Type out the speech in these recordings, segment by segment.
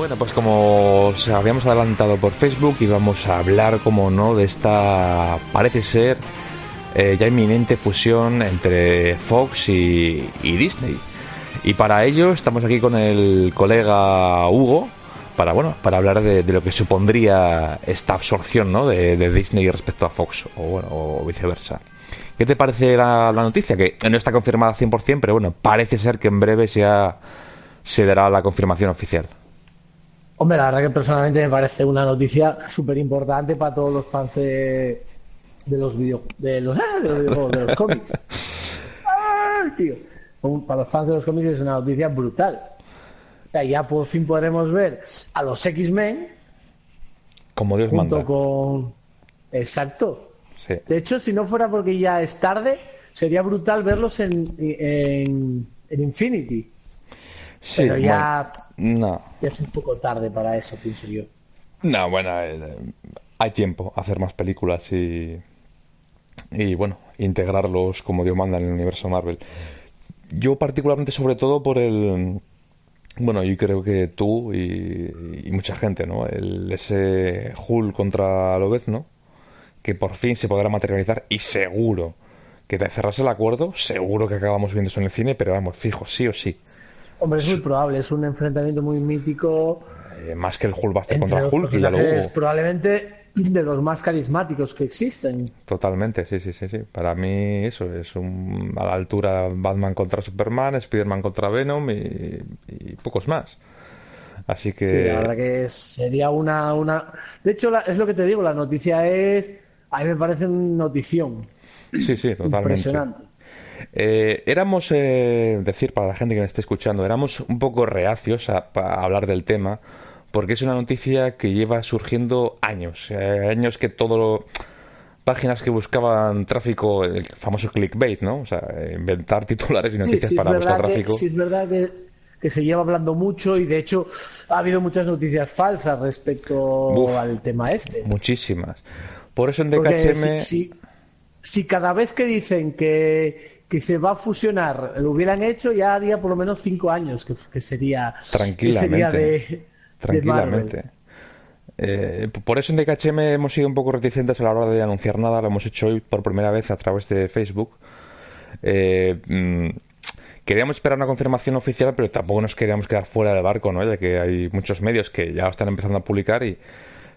Bueno, pues como os habíamos adelantado por Facebook, íbamos a hablar, como no, de esta, parece ser, eh, ya inminente fusión entre Fox y, Disney. Y para ello estamos aquí con el colega Hugo, para bueno para hablar de, lo que supondría esta absorción ¿no? de, Disney respecto a Fox o, bueno, o viceversa. ¿Qué te parece la, la, noticia? Que no está confirmada 100%, pero bueno, parece ser que en breve ya se dará la confirmación oficial. Hombre, la verdad que personalmente me parece una noticia súper importante para todos los fans de, los videos de los, ah, de los, de los cómics. Para los fans de los cómics es una noticia brutal. ya por fin podremos ver a los X-Men. Como Dios junto con. Exacto. De hecho, si no fuera porque ya es tarde, sería brutal verlos en, en, en Infinity. Pero ya, no. ya es un poco tarde para eso, pienso yo. No, bueno, eh, hay tiempo a hacer más películas y, y bueno, integrarlos como Dios manda en el universo Marvel. Yo particularmente sobre todo por el... Bueno, yo creo que tú y, mucha gente, ¿no? El, ese Hulk contra ¿no? que por fin se podrá materializar y seguro que te cerras el acuerdo, seguro que acabamos viendo eso en el cine, pero vamos, fijo, sí o sí. Hombre, es muy probable, es un enfrentamiento muy mítico. Eh, más que el Hulk contra Hulk, y ya lo Probablemente de los más carismáticos que existen. Totalmente, sí, sí, sí, sí. Para mí eso es un, a la altura Batman contra Superman, Spider-Man contra Venom y, pocos más. Así que... Sí, la verdad que sería una, una... De hecho, es lo que te digo, la noticia es... A mí me parece una notición. Sí, sí, totalmente. Impresionante. Eh, éramos, eh, decir para la gente que me esté escuchando, éramos un poco reacios a, hablar del tema porque es una noticia que lleva surgiendo años, eh, años que todo páginas que buscaban tráfico, el famoso clickbait, ¿no? O sea, inventar titulares y noticias para buscar tráfico. sí, es verdad que, se lleva hablando mucho y de hecho ha habido muchas noticias falsas respecto al tema este. Muchísimas. Por eso en DKHM... si cada vez que dicen que que se va a fusionar lo hubieran hecho ya haría por lo menos cinco años que, sería tranquilamente de, tranquilamente. Eh, por eso en DKHM hemos sido un poco reticentes a la hora de anunciar nada lo hemos hecho hoy por primera vez a través de Facebook. Eh, mm, queríamos esperar una confirmación oficial pero tampoco nos queríamos quedar fuera del barco no ya que hay muchos medios que ya están empezando a publicar y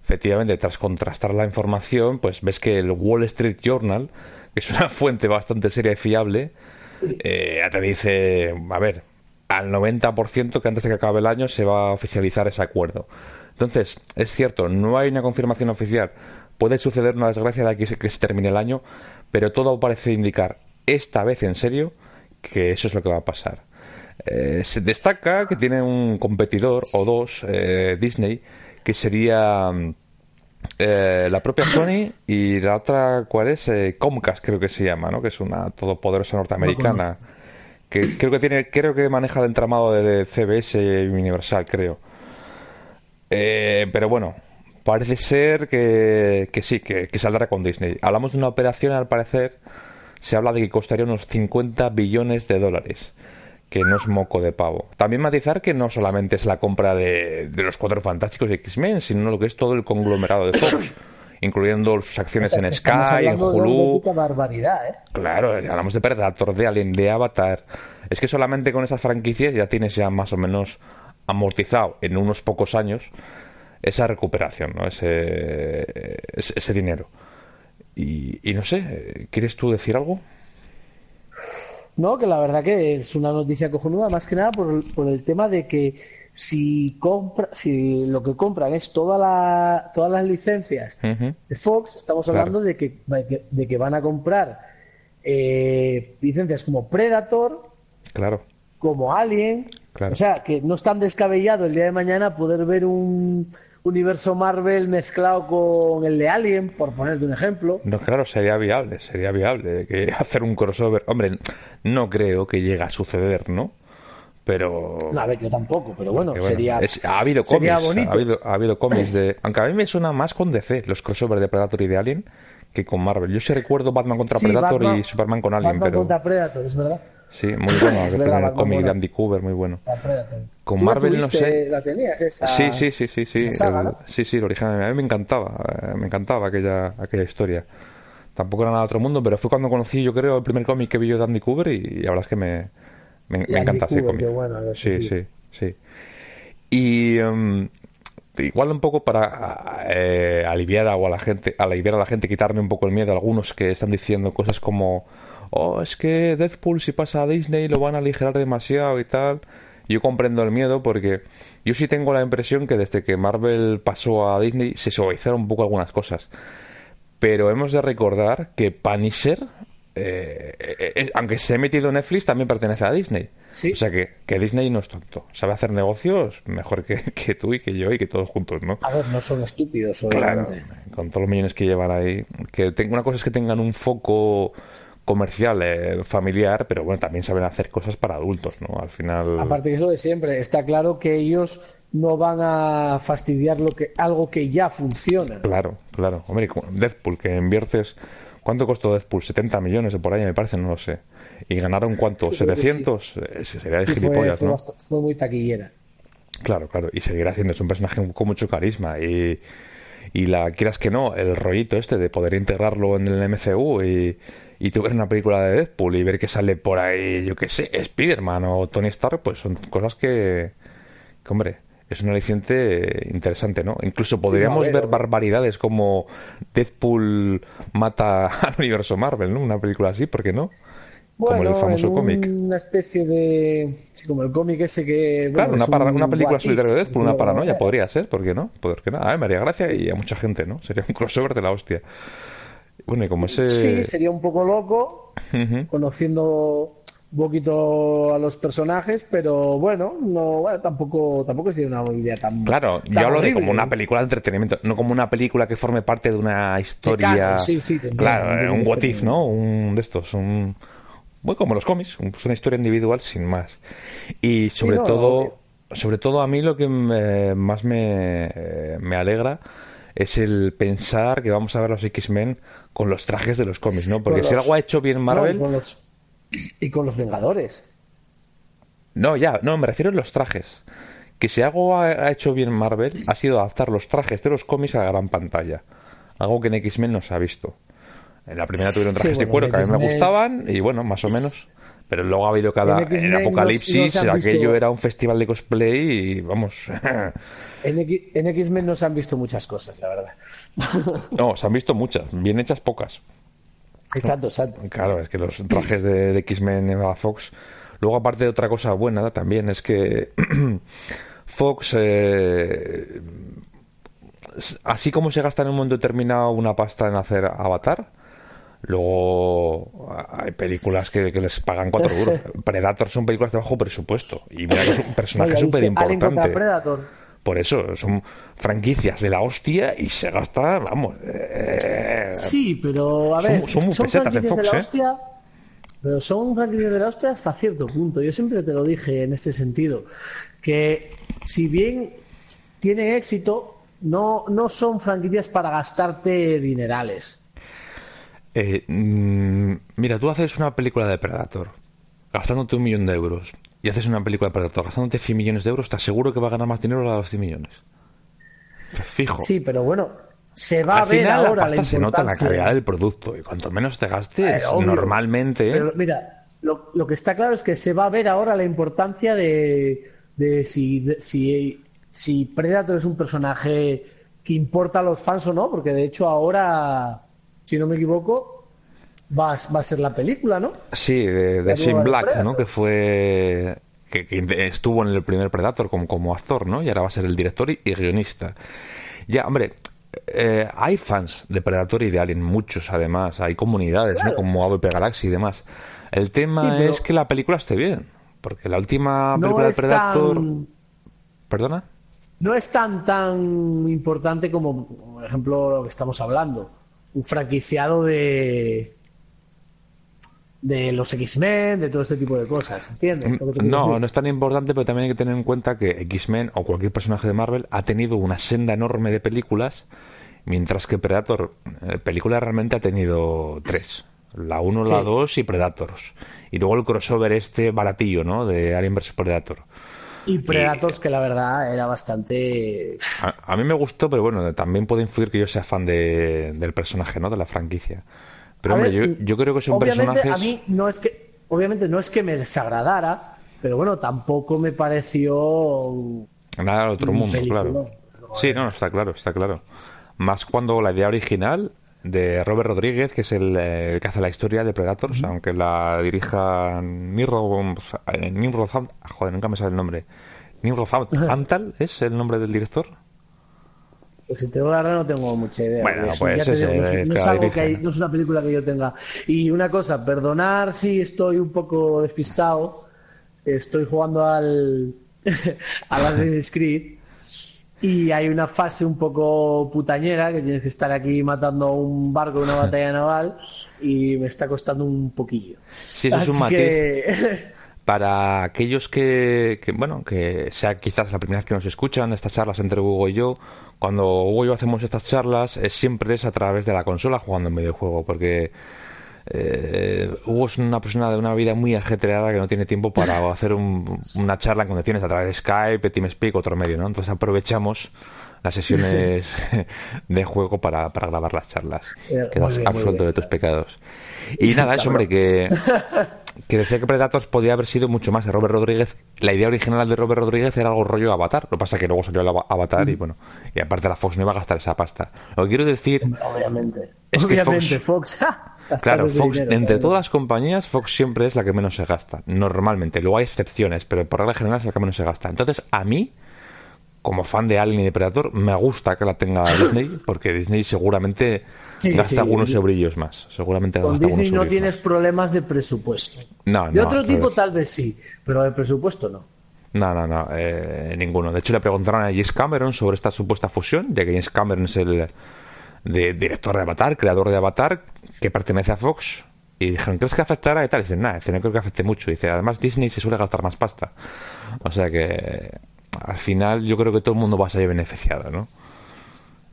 efectivamente tras contrastar la información pues ves que el Wall Street Journal es una fuente bastante seria y fiable, eh, te dice, a ver, al 90% que antes de que acabe el año se va a oficializar ese acuerdo. Entonces, es cierto, no hay una confirmación oficial. Puede suceder una desgracia de aquí que se termine el año, pero todo parece indicar, esta vez en serio, que eso es lo que va a pasar. Eh, se destaca que tiene un competidor o dos, eh, Disney, que sería mm, eh, la propia Sony y la otra, ¿cuál es? Eh, Comcast creo que se llama, ¿no? Que es una todopoderosa norteamericana que creo que tiene, creo que maneja el entramado de CBS y Universal, creo. Eh, pero bueno, parece ser que, que sí, que, que, saldrá con Disney. Hablamos de una operación, al parecer, se habla de que costaría unos 50 billones de dólares que no es moco de pavo. También matizar que no solamente es la compra de, los Cuatro Fantásticos y X-Men, sino lo que es todo el conglomerado de Fox, incluyendo sus acciones en Sky, en Hulu. barbaridad, ¿eh? Claro, hablamos de Predator, de Alien, de Avatar. Es que solamente con esas franquicias ya tienes ya más o menos amortizado en unos pocos años esa recuperación, ¿no? ese, ese, dinero. Y, y no sé, ¿quieres tú decir algo? No, que la verdad que es una noticia cojonuda, más que nada por, por el tema de que si compra, si lo que compran es toda la, todas las licencias de Fox, estamos hablando de, que, de que van a comprar eh, licencias como Predator, claro. como Alien, o sea, que no es tan descabellado el día de mañana poder ver un, universo Marvel mezclado con el de Alien, por ponerte un ejemplo. No, claro, sería viable, sería viable que hacer un crossover. Hombre, no creo que llegue a suceder, ¿no? Pero. No, a ver, yo tampoco, pero bueno, sería. ha habido cómics. Ha habido, ha habido cómics de. Aunque a mí me suena más con DC, los crossovers de Predator y de Alien, que con Marvel. Yo sí recuerdo Batman contra Predator y Superman con Alien, Batman contra Predator, es verdad. Sí, muy bueno. el cómic de Andy Cooper, muy bueno. Con Marvel no sé. ¿La tenías esa? Sí, sí, sí, sí, sí. Sí, sí, el original. A mí me encantaba, eh, me encantaba aquella, aquella historia. Tampoco era nada de otro mundo, pero fue cuando conocí, yo creo, el primer cómic que vi yo de Andy Cooper y, la verdad es que me, me, encanta ese cómic. sí, sí, sí. Y um, igual un poco para eh, aliviar a la gente, aliviar a la gente, quitarme un poco el miedo a algunos que están diciendo cosas como oh, es que Deadpool si pasa a Disney lo van a aligerar demasiado y tal. Yo comprendo el miedo porque yo sí tengo la impresión que desde que Marvel pasó a Disney se suavizaron un poco algunas cosas. Pero hemos de recordar que Punisher, eh, eh, eh, aunque se ha metido en Netflix, también pertenece a Disney. O sea que, que, Disney no es tonto. Sabe hacer negocios mejor que, que, tú y que yo y que todos juntos, ¿no? A ver, no son estúpidos, obviamente. con todos los millones que llevan ahí. Que una cosa es que tengan un foco comercial, eh, familiar, pero bueno, también saben hacer cosas para adultos, ¿no? Al final. Aparte que eso de siempre, está claro que ellos no van a fastidiar lo que algo que ya funciona. Claro, claro. Hombre, Deadpool, que inviertes. ¿Cuánto costó Deadpool? 70 millones de por ahí, me parece, no lo sé. ¿Y ganaron cuánto? ¿700? Eh, sería de gilipollas, fue, ¿no? Fue muy taquillera. Claro, claro. Y seguirá haciendo. Es un personaje con mucho carisma. Y, y la quieras que no, el rollito este de poder integrarlo en el MCU y y tú ver una película de Deadpool y ver que sale por ahí, yo qué sé, Spider-Man o Tony Stark, pues son cosas que, hombre, es un aliciente interesante, ¿no? Incluso podríamos ver barbaridades como Deadpool mata al universo Marvel, ¿no? Una película así, ¿por qué no? como el famoso cómic. Una especie de. Sí, como el cómic ese que. claro, una, una película solitaria de Deadpool, una paranoia, podría ser, ¿por qué no? ¿Por qué no? A ver, me haría gracia y a mucha gente, ¿no? Sería un crossover de la hostia. Bueno, como ese... Sí, sería un poco loco, conociendo un poquito a los personajes, pero bueno, no, bueno, tampoco, tampoco sería una idea tan. Claro, yo hablo de como una película de entretenimiento, no como una película que forme parte de una historia. sí, sí, claro, un what if, ¿no? Un de estos, un. Bueno, como los cómics, una historia individual sin más. Y sobre todo, sobre todo a mí lo que más me, me alegra es el pensar que vamos a ver los X-Men con los trajes de los cómics, ¿no? Porque si algo ha hecho bien Marvel... y, con los... Vengadores. No, ya, no, me refiero a los trajes. Que si algo ha, hecho bien Marvel ha sido adaptar los trajes de los cómics a la gran pantalla. Algo que en X-Men no se ha visto. En la primera tuvieron trajes de cuero que a mí me gustaban y bueno, más o menos. Pero luego ha habido cada. En, Apocalipsis, aquello era un festival de cosplay y vamos. en, X-Men no se han visto muchas cosas, la verdad. no, se han visto muchas, bien hechas pocas. Exacto, exacto. Claro, es que los trajes de, X-Men en la Fox. Luego, aparte de otra cosa buena también, es que Fox. Eh, así como se gasta en un momento determinado una pasta en hacer Avatar Luego hay películas que, les pagan 4 euros. Predator son películas de bajo presupuesto. Y mira es un personaje súper importante. Por eso, son franquicias de la hostia y se gasta, vamos. Eh, sí, pero a ver, son, franquicias de, la ¿eh? hostia. Pero son franquicias de la hostia hasta cierto punto. Yo siempre te lo dije en este sentido. Que si bien tienen éxito, no, no son franquicias para gastarte dinerales eh, mm, mira, tú haces una película de Predator gastándote un millón de euros y haces una película de Predator gastándote 100 millones de euros, ¿estás seguro que va a ganar más dinero a los 100 millones? Fijo. Sí, pero bueno, se va a ver ahora la, se nota la calidad del producto y cuanto menos te gastes, normalmente. Pero mira, lo, lo, que está claro es que se va a ver ahora la importancia de, de si, si, si Predator es un personaje que importa a los fans o no, porque de hecho ahora si no me equivoco, va, va a ser la película, ¿no? Sí, de, de Black, ¿no? Que fue que, estuvo en el primer Predator como, como actor, ¿no? Y ahora va a ser el director y, guionista. Ya, hombre, eh, hay fans de Predator y de Alien, muchos además, hay comunidades, ¿no? Como AVP Galaxy y demás. El tema es que la película esté bien, porque la última película de Predator... ¿Perdona? No es tan tan importante como, por ejemplo, lo que estamos hablando un franquiciado de de los X-Men, de todo este tipo de cosas, ¿entiendes? No, no es tan importante, pero también hay que tener en cuenta que X-Men o cualquier personaje de Marvel ha tenido una senda enorme de películas, mientras que Predator, eh, película realmente ha tenido tres. La 1, la 2 y Predators. y luego el crossover este baratillo, ¿no? De Alien vs Predator. Y Predators, que la verdad era bastante. A, mí me gustó, pero bueno, también puede influir que yo sea fan de, del personaje, ¿no? De la franquicia. Pero hombre, yo, yo, creo que es un obviamente, A mí no es que. Obviamente no es que me desagradara, pero bueno, tampoco me pareció. Nada al otro mundo, claro. Sí, no, está claro, está claro. Más cuando la idea original de Robert Rodríguez, que es el, eh, que hace la historia de Predators, aunque la dirija Nimrod, Nimrod, joder, nunca me sale el nombre. Nimrod Antal es el nombre del director. Pues si tengo la verdad no tengo mucha idea. Bueno, pues no, es, algo que no es una película que yo tenga. Y una cosa, perdonar si estoy un poco despistado. Estoy jugando al a Assassin's Creed y hay una fase un poco putañera que tienes que estar aquí matando un barco en una batalla naval y me está costando un poquillo. Sí, eso es un matiz. Para aquellos que, bueno, que sea quizás la primera vez que nos escuchan estas charlas entre Hugo y yo, cuando Hugo y yo hacemos estas charlas es siempre es a través de la consola jugando en videojuego, porque eh, Hugo es una persona de una vida muy ajetreada que no tiene tiempo para hacer una charla en condiciones a través de Skype, TeamSpeak, otro medio, ¿no? Entonces aprovechamos las sesiones de juego para, grabar las charlas. Eh, Quedas absuelto de tus pecados. Y nada, eso, hombre, que, que decía que Predators podía haber sido mucho más. Robert Rodríguez, la idea original de Robert Rodríguez era algo rollo Avatar. Lo que pasa es que luego salió el Avatar y mm. bueno, y aparte la Fox no iba a gastar esa pasta. Lo que quiero decir. Obviamente. Es Obviamente, Fox. Claro, Fox, entre todas las compañías, Fox siempre es la que menos se gasta. Normalmente. Luego hay excepciones, pero por regla general es la que menos se gasta. Entonces, a mí, como fan de Alien y de Predator, me gusta que la tenga Disney, porque Disney seguramente gasta algunos brillos más. Seguramente Con Disney no tienes problemas de presupuesto. No, de otro tipo tal vez sí, pero de presupuesto no. No, no, no, eh, ninguno. De hecho, le preguntaron a James Cameron sobre esta supuesta fusión, ya que James Cameron es el director de Avatar, creador de Avatar, que pertenece a Fox. Y dijeron, ¿crees que afectará? Y tal. Y dicen, nada, no creo que afecte mucho. dice, además Disney se suele gastar más pasta. O sea que al final yo creo que todo el mundo va a salir beneficiado, ¿no?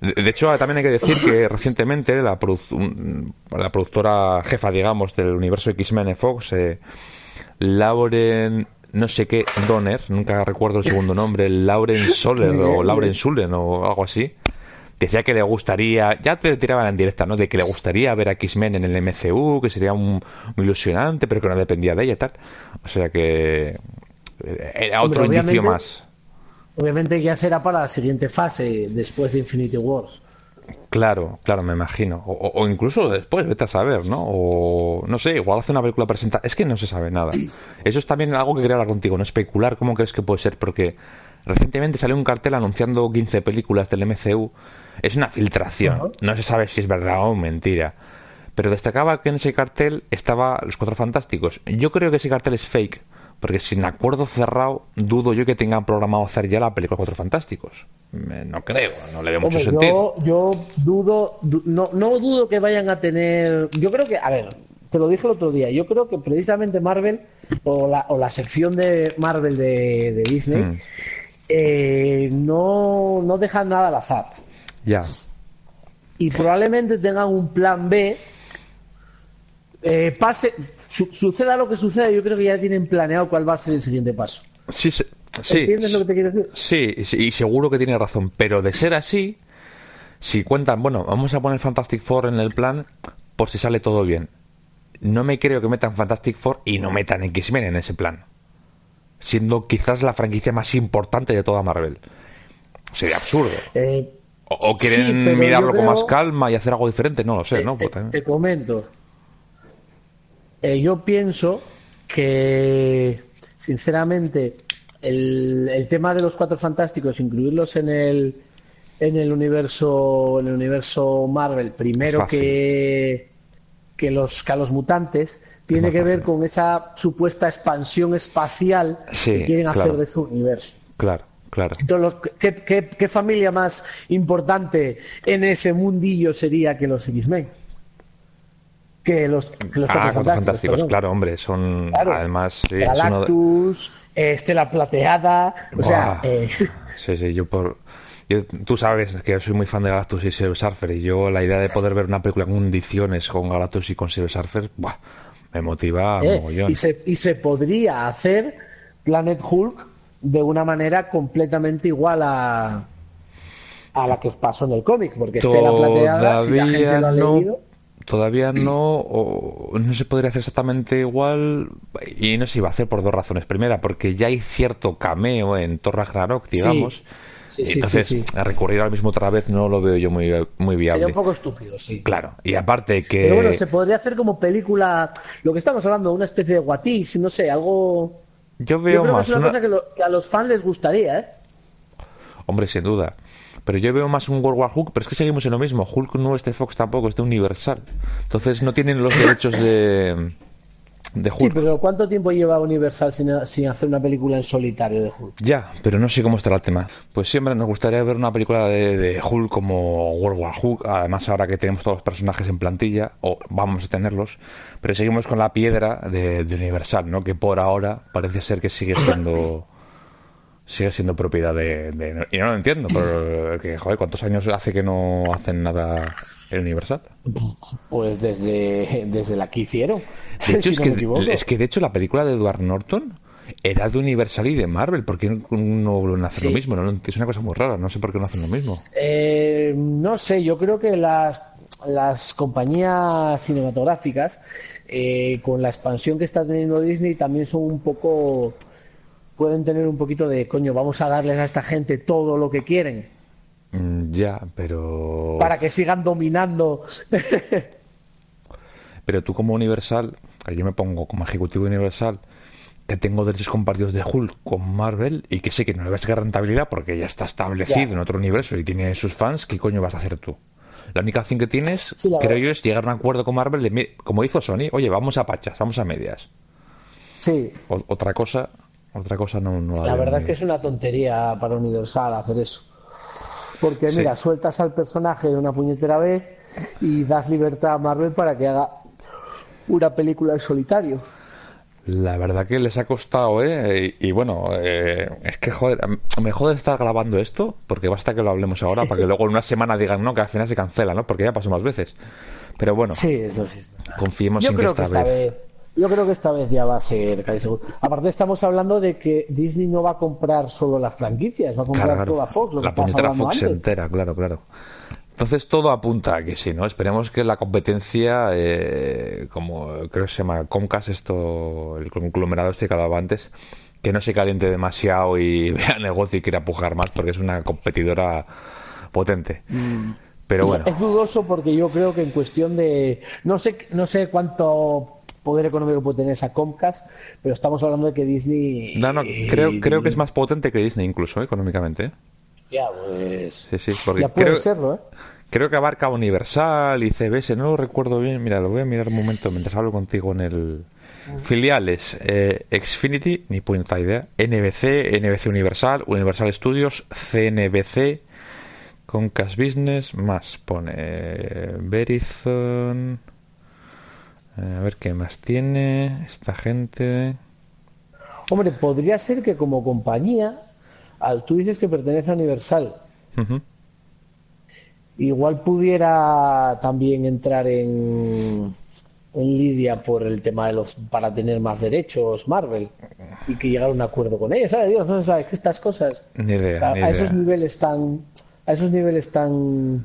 De hecho, también hay que decir que recientemente la, la productora jefa, digamos, del universo X-Men en Fox, eh, Lauren, no sé qué, Donner, nunca recuerdo el segundo nombre, Lauren Soler o Lauren Sulen o algo así, decía que le gustaría, ya te tiraban en directa, ¿no? De que le gustaría ver a X-Men en el MCU, que sería un, ilusionante, pero que no dependía de ella y tal. O sea que eh, era otro indicio más. Obviamente ya será para la siguiente fase, después de Infinity Wars. Claro, claro, me imagino. O, incluso después, vete a saber, ¿no? O no sé, igual hace una película presentada. Es que no se sabe nada. Eso es también algo que quería hablar contigo, no especular cómo crees que puede ser, porque recientemente salió un cartel anunciando 15 películas del MCU. Es una filtración, no se sabe si es verdad o mentira. Pero destacaba que en ese cartel estaba Los Cuatro Fantásticos. Yo creo que ese cartel es fake porque sin acuerdo cerrado, dudo yo que tengan programado hacer ya la película Cuatro Fantásticos. no creo, no le veo mucho sentido. Yo dudo, no, no dudo que vayan a tener. Yo creo que, a ver, te lo dije el otro día, yo creo que precisamente Marvel, o la, o la sección de Marvel de, Disney, mm. eh, no, no dejan nada al azar. Ya. Y probablemente tengan un plan B. Eh, pase, suceda lo que suceda, yo creo que ya tienen planeado cuál va a ser el siguiente paso. Sí, sí. ¿Entiendes lo que te quiero decir? Sí, y seguro que tiene razón. Pero de ser así, si cuentan, bueno, vamos a poner Fantastic Four en el plan por si sale todo bien. No me creo que metan Fantastic Four y no metan X-Men en ese plan. Siendo quizás la franquicia más importante de toda Marvel. Sería absurdo. Eh, o, quieren mirarlo con más calma y hacer algo diferente, no lo sé, ¿no? Pues te comento. Eh, yo pienso que, sinceramente, el, tema de los cuatro fantásticos, incluirlos en el, en el universo, en el universo Marvel, primero que, que los, que los mutantes, tiene que ver con esa supuesta expansión espacial que quieren hacer de su universo. Claro. Claro. Entonces, ¿qué, qué, familia más importante en ese mundillo sería que los X-Men? que los, que los ah, fantásticos, claro, hombre, son además Galactus, Estela Plateada, o sea, eh... sí, sí, yo por tú sabes que yo soy muy fan de Galactus y Silver Surfer y yo la idea de poder ver una película con condiciones con Galactus y con Silver Surfer, me motiva ¿Eh? y, se, y se podría hacer Planet Hulk de una manera completamente igual a, a la que pasó en el cómic, porque Estela Plateada, si la gente lo ha leído todavía no, no se podría hacer exactamente igual y no se iba a hacer por dos razones. Primera, porque ya hay cierto cameo en Thor Ragnarok, digamos. Sí. Sí, Entonces, recurrir al mismo otra vez no lo veo yo muy, muy viable. Sería un poco estúpido, sí. Claro, y aparte que... Pero bueno, se podría hacer como película, lo que estamos hablando, una especie de What no sé, algo... Yo veo creo más... Que es una, cosa que, a los fans les gustaría, ¿eh? Hombre, sin duda. Pero yo veo más un World War Hulk, pero es que seguimos en lo mismo. Hulk no es de Fox tampoco, es de Universal. Entonces no tienen los derechos de, de Hulk. Sí, pero ¿cuánto tiempo lleva Universal sin, hacer una película en solitario de Hulk? Ya, pero no sé cómo estará el tema. Pues siempre nos gustaría ver una película de, Hulk como World War Hulk. Además, ahora que tenemos todos los personajes en plantilla, o vamos a tenerlos, pero seguimos con la piedra de, de Universal, ¿no? Que por ahora parece ser que sigue siendo sigue siendo propiedad de, Y no lo entiendo, pero que, joder, ¿cuántos años hace que no hacen nada en Universal? Pues desde, desde la que hicieron. De hecho, es, que, es que de hecho la película de Edward Norton era de Universal y de Marvel, ¿por qué no, no hacen lo mismo? ¿no? Es una cosa muy rara, no sé por qué no hacen lo mismo. Eh, no sé, yo creo que las las compañías cinematográficas, eh, con la expansión que está teniendo Disney, también son un poco pueden tener un poquito de, coño, vamos a darles a esta gente todo lo que quieren. Mm, ya, pero... Para que sigan dominando. pero tú como Universal, yo me pongo como ejecutivo Universal, que tengo derechos compartidos de Hulk con Marvel y que sé que no le vas a sacar rentabilidad porque ya está establecido en otro universo y tiene sus fans, ¿qué coño vas a hacer tú? La única opción que tienes, creo yo, es llegar a un acuerdo con Marvel, de, como hizo Sony, oye, vamos a pachas, vamos a medias. Sí. otra cosa, otra cosa no, La verdad es que es una tontería para Universal hacer eso. Porque mira, sueltas al personaje de una puñetera vez y das libertad a Marvel para que haga una película en solitario. La verdad que les ha costado, ¿eh? Y, bueno, eh, es que joder, me jode estar grabando esto, porque basta que lo hablemos ahora, para que luego en una semana digan, no, que al final se cancela, ¿no? Porque ya pasó más veces. Pero bueno, sí, eso sí confiemos en que esta, vez yo creo que esta vez ya va a ser casi seguro. Aparte estamos hablando de que Disney no va a comprar solo las franquicias, va a comprar toda Fox, lo que la hablando Fox entera, claro, claro. Entonces todo apunta a que sí, ¿no? Esperemos que la competencia, eh, como creo que se llama Comcast, esto, el conglomerado este que hablaba antes, que no se caliente demasiado y vea negocio y quiera pujar más porque es una competidora potente. Mm. Pero bueno. Es dudoso porque yo creo que en cuestión de no sé no sé cuánto poder económico puede tener esa Comcast, pero estamos hablando de que Disney... No, no, creo, creo que es más potente que Disney incluso, económicamente. ¿eh? Ya, pues... Sí, sí, porque ya puede serlo, ¿eh? Creo que abarca Universal y CBS, no lo recuerdo bien. Mira, lo voy a mirar un momento mientras hablo contigo en el... Filiales, eh, Xfinity, ni puta idea, NBC, NBC Universal, Universal Studios, CNBC, Comcast Business, más pone Verizon, eh, a ver qué más tiene esta gente. Hombre, podría ser que como compañía, al tú dices que pertenece a Universal, igual pudiera también entrar en, en lidia por el tema de los para tener más derechos Marvel y que llegar a un acuerdo con ellos. ¿sabes? Dios, no sabes que estas cosas a, esos niveles tan a esos niveles tan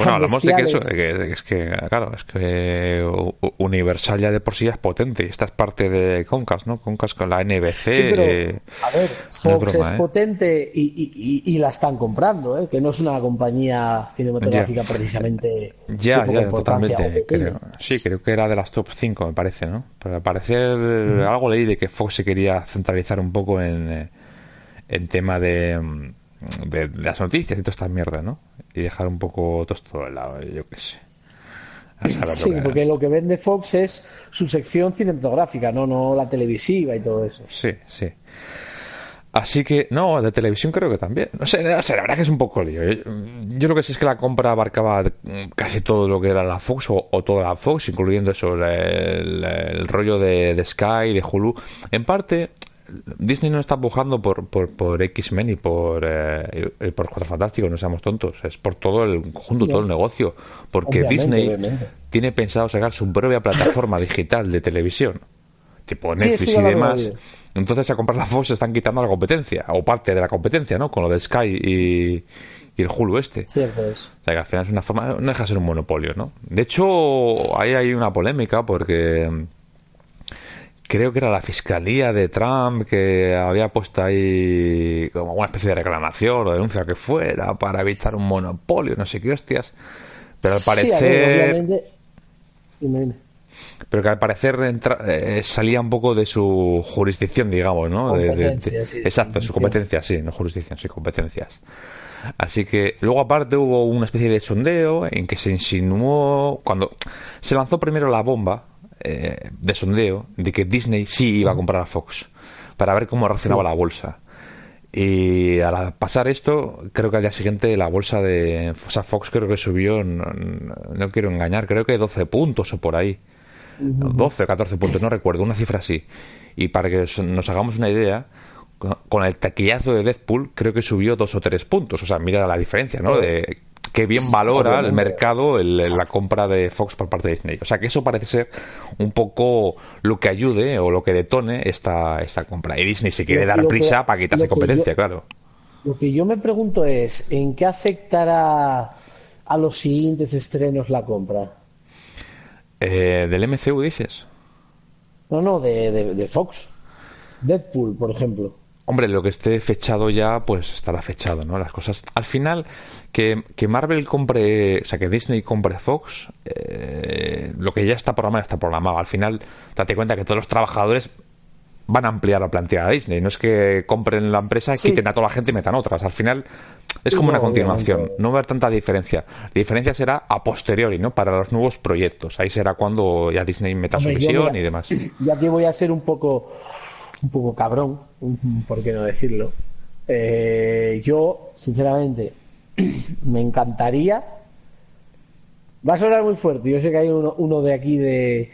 bueno, hablamos de que eso, es que, claro, es que Universal ya de por sí es potente y esta es parte de Comcast, ¿no? Comcast con la NBC. Sí, pero, a ver, Fox es, ¿eh? potente y, y, la están comprando, ¿eh? Que no es una compañía cinematográfica precisamente. Ya, ya, totalmente. Creo. Sí, creo que era de las top 5, me parece, ¿no? Pero al parecer algo leí de que Fox se quería centralizar un poco en, eh, en tema de mm, de, las noticias y toda esta mierda, ¿no? Y dejar un poco todo esto de lado, yo qué sé. Sí, porque lo que vende Fox es su sección cinematográfica, no, no la televisiva y todo eso. Sí, sí. Así que, no, de televisión creo que también. No sé, la verdad que es un poco lío. Yo lo que sé es que la compra abarcaba casi todo lo que era la Fox o, toda la Fox, incluyendo eso, el, rollo de, de, Sky, de Hulu. En parte, Disney no está empujando por, por, por X-Men y por, eh, por Cuatro Fantásticos, no seamos tontos. Es por todo el conjunto, todo el negocio. Porque Disney tiene pensado sacar su propia plataforma digital de televisión, tipo Netflix y demás. Entonces, a comprar la Fox se están quitando la competencia, o parte de la competencia, ¿no? Con lo de Sky y, el Hulu este. Cierto es. O sea, que al final es una forma, no deja de ser un monopolio, ¿no? De hecho, ahí hay una polémica porque creo que era la fiscalía de Trump que había puesto ahí como una especie de reclamación o denuncia que fuera para evitar un monopolio, no sé qué hostias. Pero al parecer. pero que al parecer eh, salía un poco de su jurisdicción, digamos, ¿no? exacto, su competencia, sí, no jurisdicción, sí, competencias. Así que luego aparte hubo una especie de sondeo en que se insinuó, cuando se lanzó primero la bomba, eh, de sondeo de que Disney sí iba a comprar a Fox para ver cómo reaccionaba la bolsa. Y al pasar esto, creo que al día siguiente la bolsa de Fox creo que subió, no, quiero engañar, creo que 12 puntos o por ahí. 12 o 14 puntos, no recuerdo, una cifra así. Y para que nos hagamos una idea, con el taquillazo de Deadpool creo que subió dos o tres puntos. O sea, mira la diferencia, ¿no? De que bien valora el mercado la compra de Fox por parte de Disney. O sea que eso parece ser un poco lo que ayude o lo que detone esta, esta compra. Y Disney se quiere dar prisa para quitarse competencia, claro. Lo que yo me pregunto es, ¿en qué afectará a los siguientes estrenos la compra? Eh, ¿Del MCU dices? No, no, de, de Fox. Deadpool, por ejemplo. Hombre, lo que esté fechado ya, pues estará fechado, ¿no? Las cosas. Al final, que, que Marvel compre, o sea, que Disney compre Fox, eh, lo que ya está programado, está programado. Al final, date cuenta que todos los trabajadores van a ampliar la plantilla de Disney. No es que compren la empresa, quiten a toda la gente y metan otras. Al final, es como una continuación. No va a haber tanta diferencia. La diferencia será a posteriori, ¿no? Para los nuevos proyectos. Ahí será cuando ya Disney meta su visión y demás. Y aquí voy a ser un poco un poco cabrón, por qué no decirlo. Eh, yo, sinceramente, me encantaría. Va a sonar muy fuerte. Yo sé que hay uno, de aquí de,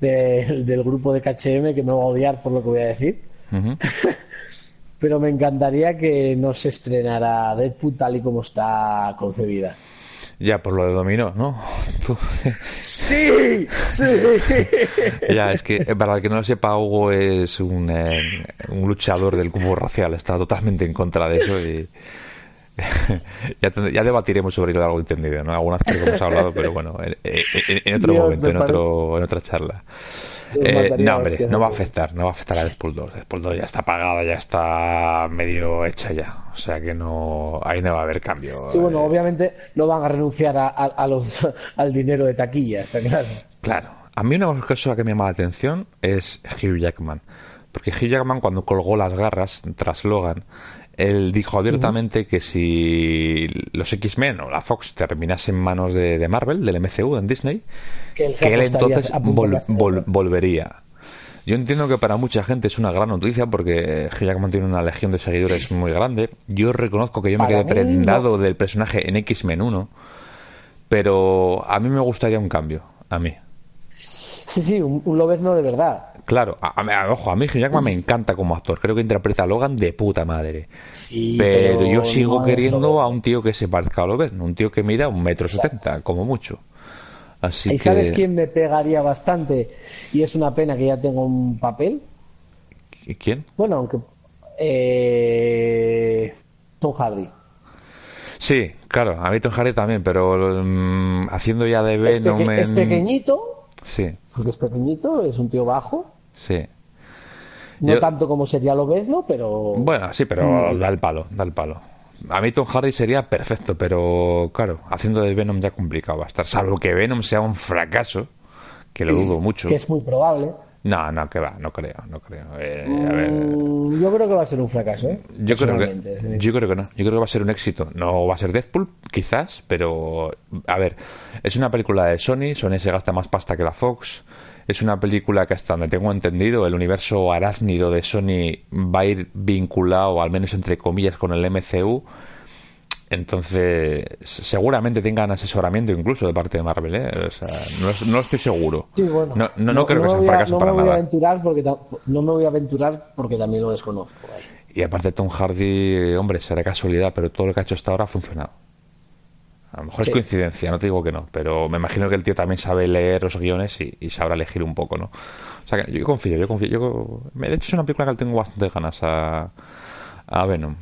del grupo de KHM que me va a odiar por lo que voy a decir. Pero me encantaría que no se estrenara Deadpool tal y como está concebida. Ya, por lo de dominó, ¿no? Sí, sí. ya, es que para el que no lo sepa, Hugo es un, eh, un luchador del cubo racial, está totalmente en contra de eso y ya, debatiremos sobre ello algo entendido, ¿no? Algunas cosas que hemos hablado, pero bueno, en, otro momento, en, otro, en otra charla. Eh, no, hombre, no va a afectar, no va a afectar a Deadpool 2. Deadpool 2 ya está pagada, ya está medio hecha ya. O sea que no, ahí no va a haber cambio. Sí, bueno, obviamente no van a renunciar a, los, al dinero de taquilla, está claro. Claro. A mí una cosa que me llama la atención es Hugh Jackman. Porque Hugh Jackman cuando colgó las garras tras Logan, él dijo abiertamente que si los X-Men o la Fox terminase en manos de, Marvel, del MCU, en Disney, que él, entonces volvería. Yo entiendo que para mucha gente es una gran noticia porque Jackman tiene una legión de seguidores muy grande. Yo reconozco que yo me quedé prendado del personaje en X-Men 1, pero a mí me gustaría un cambio, a mí. Sí, sí, un, un Lobezno de verdad. Claro, a, ojo, a mí Hugh Jackman me encanta como actor. Creo que interpreta a Logan de puta madre. pero, yo sigo queriendo a un tío que se parezca a Logan, un tío que mida un metro setenta, como mucho. Así ¿Y sabes quién me pegaría bastante? Y es una pena que ya tengo un papel. ¿Quién? Bueno, aunque. Eh... Tom Hardy. Sí, claro, a mí Tom Hardy también, pero mm, haciendo ya de Venom. Es, es pequeñito. Sí. Porque es pequeñito, es un tío bajo. Sí. No tanto como sería Lobezno, pero. Bueno, sí, pero mm. da el palo, da el palo. A mí Tom Hardy sería perfecto, pero claro, haciendo de Venom ya complicado va a estar. Salvo que Venom sea un fracaso, que lo dudo mucho. Que es muy probable. No, no, que va, no creo, no creo. Eh, mm, yo creo que va a ser un fracaso, ¿eh? Yo creo, que, yo creo que no, yo creo que va a ser un éxito. No va a ser Deadpool, quizás, pero a ver, es una película de Sony, Sony se gasta más pasta que la Fox. Es una película que hasta donde tengo entendido, el universo arácnido de Sony va a ir vinculado, al menos entre comillas, con el MCU. Entonces, seguramente tengan asesoramiento incluso de parte de Marvel, ¿eh? O sea, no, estoy seguro. Sí, bueno, no, no, creo que sea un fracaso para nada. Voy a aventurar porque no me voy a aventurar porque también lo desconozco. Y aparte Tom Hardy, hombre, será casualidad, pero todo lo que ha hecho hasta ahora ha funcionado. A lo mejor es coincidencia, no te digo que no, pero me imagino que el tío también sabe leer los guiones y, sabrá elegir un poco, ¿no? O sea, que yo confío, yo confío. Yo, de hecho, es una película que le tengo bastante ganas a, a Venom.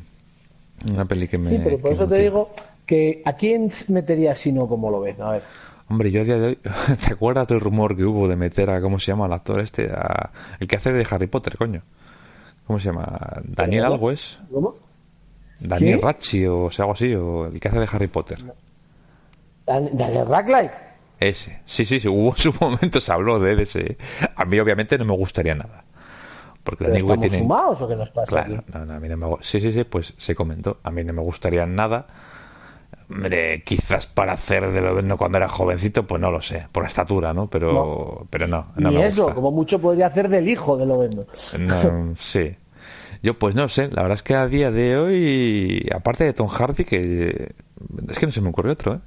Una peli que me. Sí, pero por eso te digo que ¿a quién metería si no como lo ves? A ver. Hombre, yo a día de hoy. ¿Te acuerdas del rumor que hubo de meter a. ¿Cómo se llama el actor este? A, el que hace de Harry Potter, coño. ¿Cómo se llama? ¿Daniel algo es? ¿Cómo? Daniel Ratchi o sea, algo así, o el que hace de Harry Potter. ¿Daniel Radcliffe? Ese. Sí, sí, sí, hubo su momento, se habló de ese. A mí, obviamente, no me gustaría nada. Porque ¿Pero estamos tiene... fumados o qué nos pasa claro, No, no, a mí no me... Sí, sí, sí, pues se comentó. A mí no me gustaría nada. Hombre, quizás para hacer de lo cuando era jovencito, pues no lo sé, por estatura, ¿no? Pero no, pero no. no Ni eso, como mucho podría hacer del hijo de Lovendo. No, sí. Yo, pues no sé, la verdad es que a día de hoy, aparte de Tom Hardy, que es que no se me ocurre otro, ¿eh?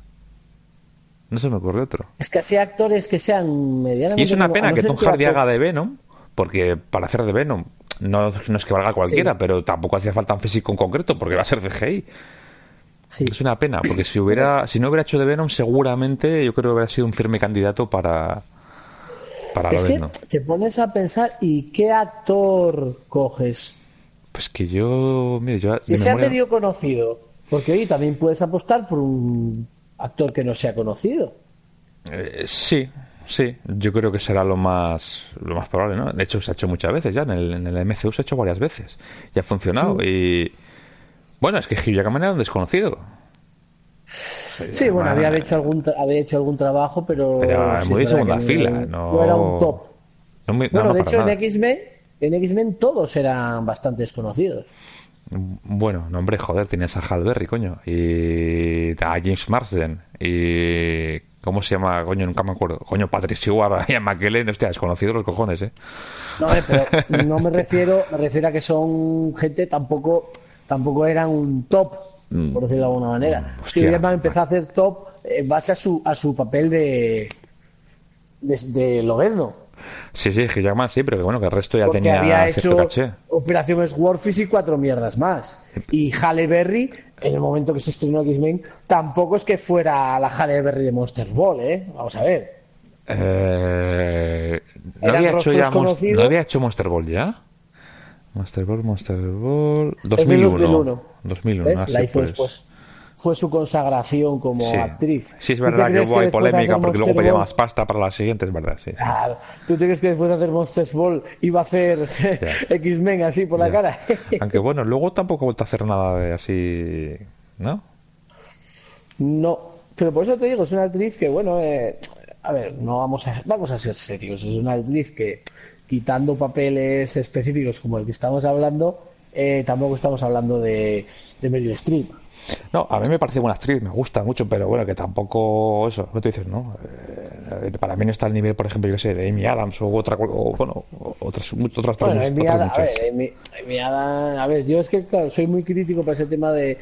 No se me ocurre otro. Es que así actores que sean medianamente. Y es una pena que Tom Hardy haga de Venom, porque para hacer de Venom no, no es que valga cualquiera, pero tampoco hacía falta un físico en concreto, porque va a ser CGI. Sí. Es una pena, porque si hubiera, si no hubiera hecho de Venom, seguramente yo creo que hubiera sido un firme candidato para, para es que te pones a pensar, ¿y qué actor coges? Pues que yo, mire, yo que sea medio conocido, porque hoy también puedes apostar por un actor que no sea conocido. Eh, sí, sí, yo creo que será lo más lo más probable, ¿no? De hecho, se ha hecho muchas veces ya, en el, en el MCU se ha hecho varias veces y ha funcionado. Y bueno, es que Hugh Jackman era un desconocido. Sí, bueno, había hecho algún había hecho algún trabajo, pero, pero muy de segunda fila, no... era un top. bueno, de hecho en X-Men en X-Men todos eran bastante desconocidos. Bueno, no hombre, joder, tienes a Hal Berry, coño, y a James Marsden, y... ¿Cómo se llama? Coño, nunca me acuerdo. Coño, Patrick Stewart y a McKellen, hostia, desconocidos los cojones, ¿eh? No, pero no me refiero, me refiero a que son gente tampoco, tampoco eran un top, mm. por decirlo de alguna manera. Mm, hostia. empezó a hacer top en base a su, a su papel de, de, de Sí, sí, que llama sí, pero que bueno, que el resto ya Porque tenía había hecho Operaciones Warfish y cuatro mierdas más. Y Halle Berry, en el momento que se estrenó X-Men, tampoco es que fuera la Halle Berry de Monster Ball, ¿eh? Vamos a ver. Eh, ¿no, había hecho ya ¿No había hecho Monster Ball ya? Monster Ball, Monster Ball... 2001. 2001. la hizo pues. después fue su consagración como actriz. Sí, es verdad que hubo polémica porque luego pedía más pasta para la siguiente, es verdad, sí. Claro. ¿Tú crees que después de hacer Monsters Ball iba a hacer X-Men así por la cara? Aunque bueno, luego tampoco ha vuelto a hacer nada de así, ¿no? No, pero por eso te digo, es una actriz que, bueno, eh, a ver, no vamos a, vamos a ser serios, es una actriz que quitando papeles específicos como el que estamos hablando, eh, tampoco estamos hablando de, de Meryl Streep no, a mí me parece buena actriz, me gusta mucho, pero bueno, que tampoco eso, ¿qué te dices, no? Eh, para mí no está al nivel, por ejemplo, yo sé, de Amy Adams o otra, o, bueno, otras, otras Bueno, Amy, Adams, a ver, Amy, Adams, a ver, yo es que claro, soy muy crítico para ese tema de,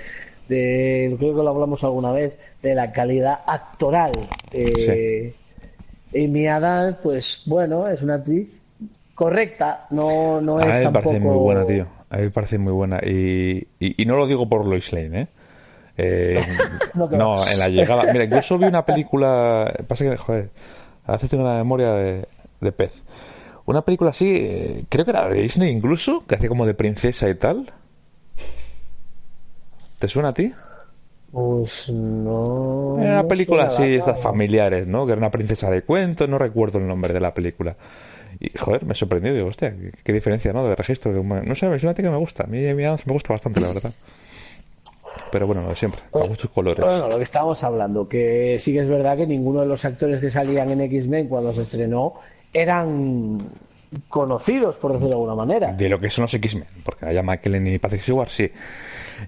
de, creo que lo hablamos alguna vez, de la calidad actoral. Eh, Amy Adams, pues bueno, es una actriz correcta, no, no es a mí me parece muy buena, tío. A mí me parece muy buena. Y, y, y no lo digo por Lois Lane, ¿eh? Eh, no, en la llegada. Mira, yo solo vi una película. Pasa que, joder, a veces tengo una memoria de, pez. Una película así, eh, creo que era de Disney incluso, que hacía como de princesa y tal. ¿Te suena a ti? Pues no. Era una película así, estas familiares, ¿no? Que era una princesa de cuento, no recuerdo el nombre de la película. Y joder, me sorprendió, digo, hostia, qué, diferencia, ¿no? De registro. No sé, es una que me gusta. A mí, a mí me gusta bastante, la verdad pero bueno, de siempre, a muchos colores. Bueno, lo que estábamos hablando, que sí que es verdad que ninguno de los actores que salían en X-Men cuando se estrenó eran conocidos, por decirlo de alguna manera. De lo que son los X-Men, porque haya McKellen y Patrick Stewart, sí.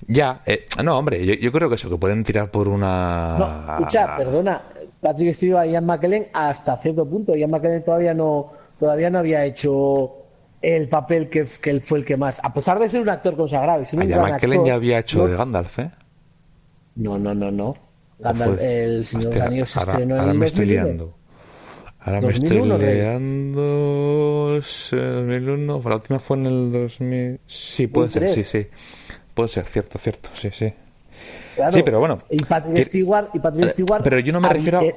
Ya, eh, no, hombre, yo, creo que eso, que pueden tirar por una. No, escucha, perdona, Patrick Stewart y Ian McKellen hasta cierto punto. Ian McKellen todavía no, todavía no había hecho el papel que, que él fue el que más, a pesar de ser un actor consagrado. Y ser un ya había hecho de Gandalf, ¿eh? No, no, no, no. el Señor de los Anillos se estrenó en ahora el me estoy 2001. liando. Ahora 2001, me estoy liando. sí, 2001. La última fue en el 2000. Sí, puede ser, sí, 2003. sí. Puede ser, cierto, cierto, sí, sí. Claro. Sí, pero bueno. Y Patrick Que- Stewart, y Patrick Stewart. Pero yo no me refiero a, eh,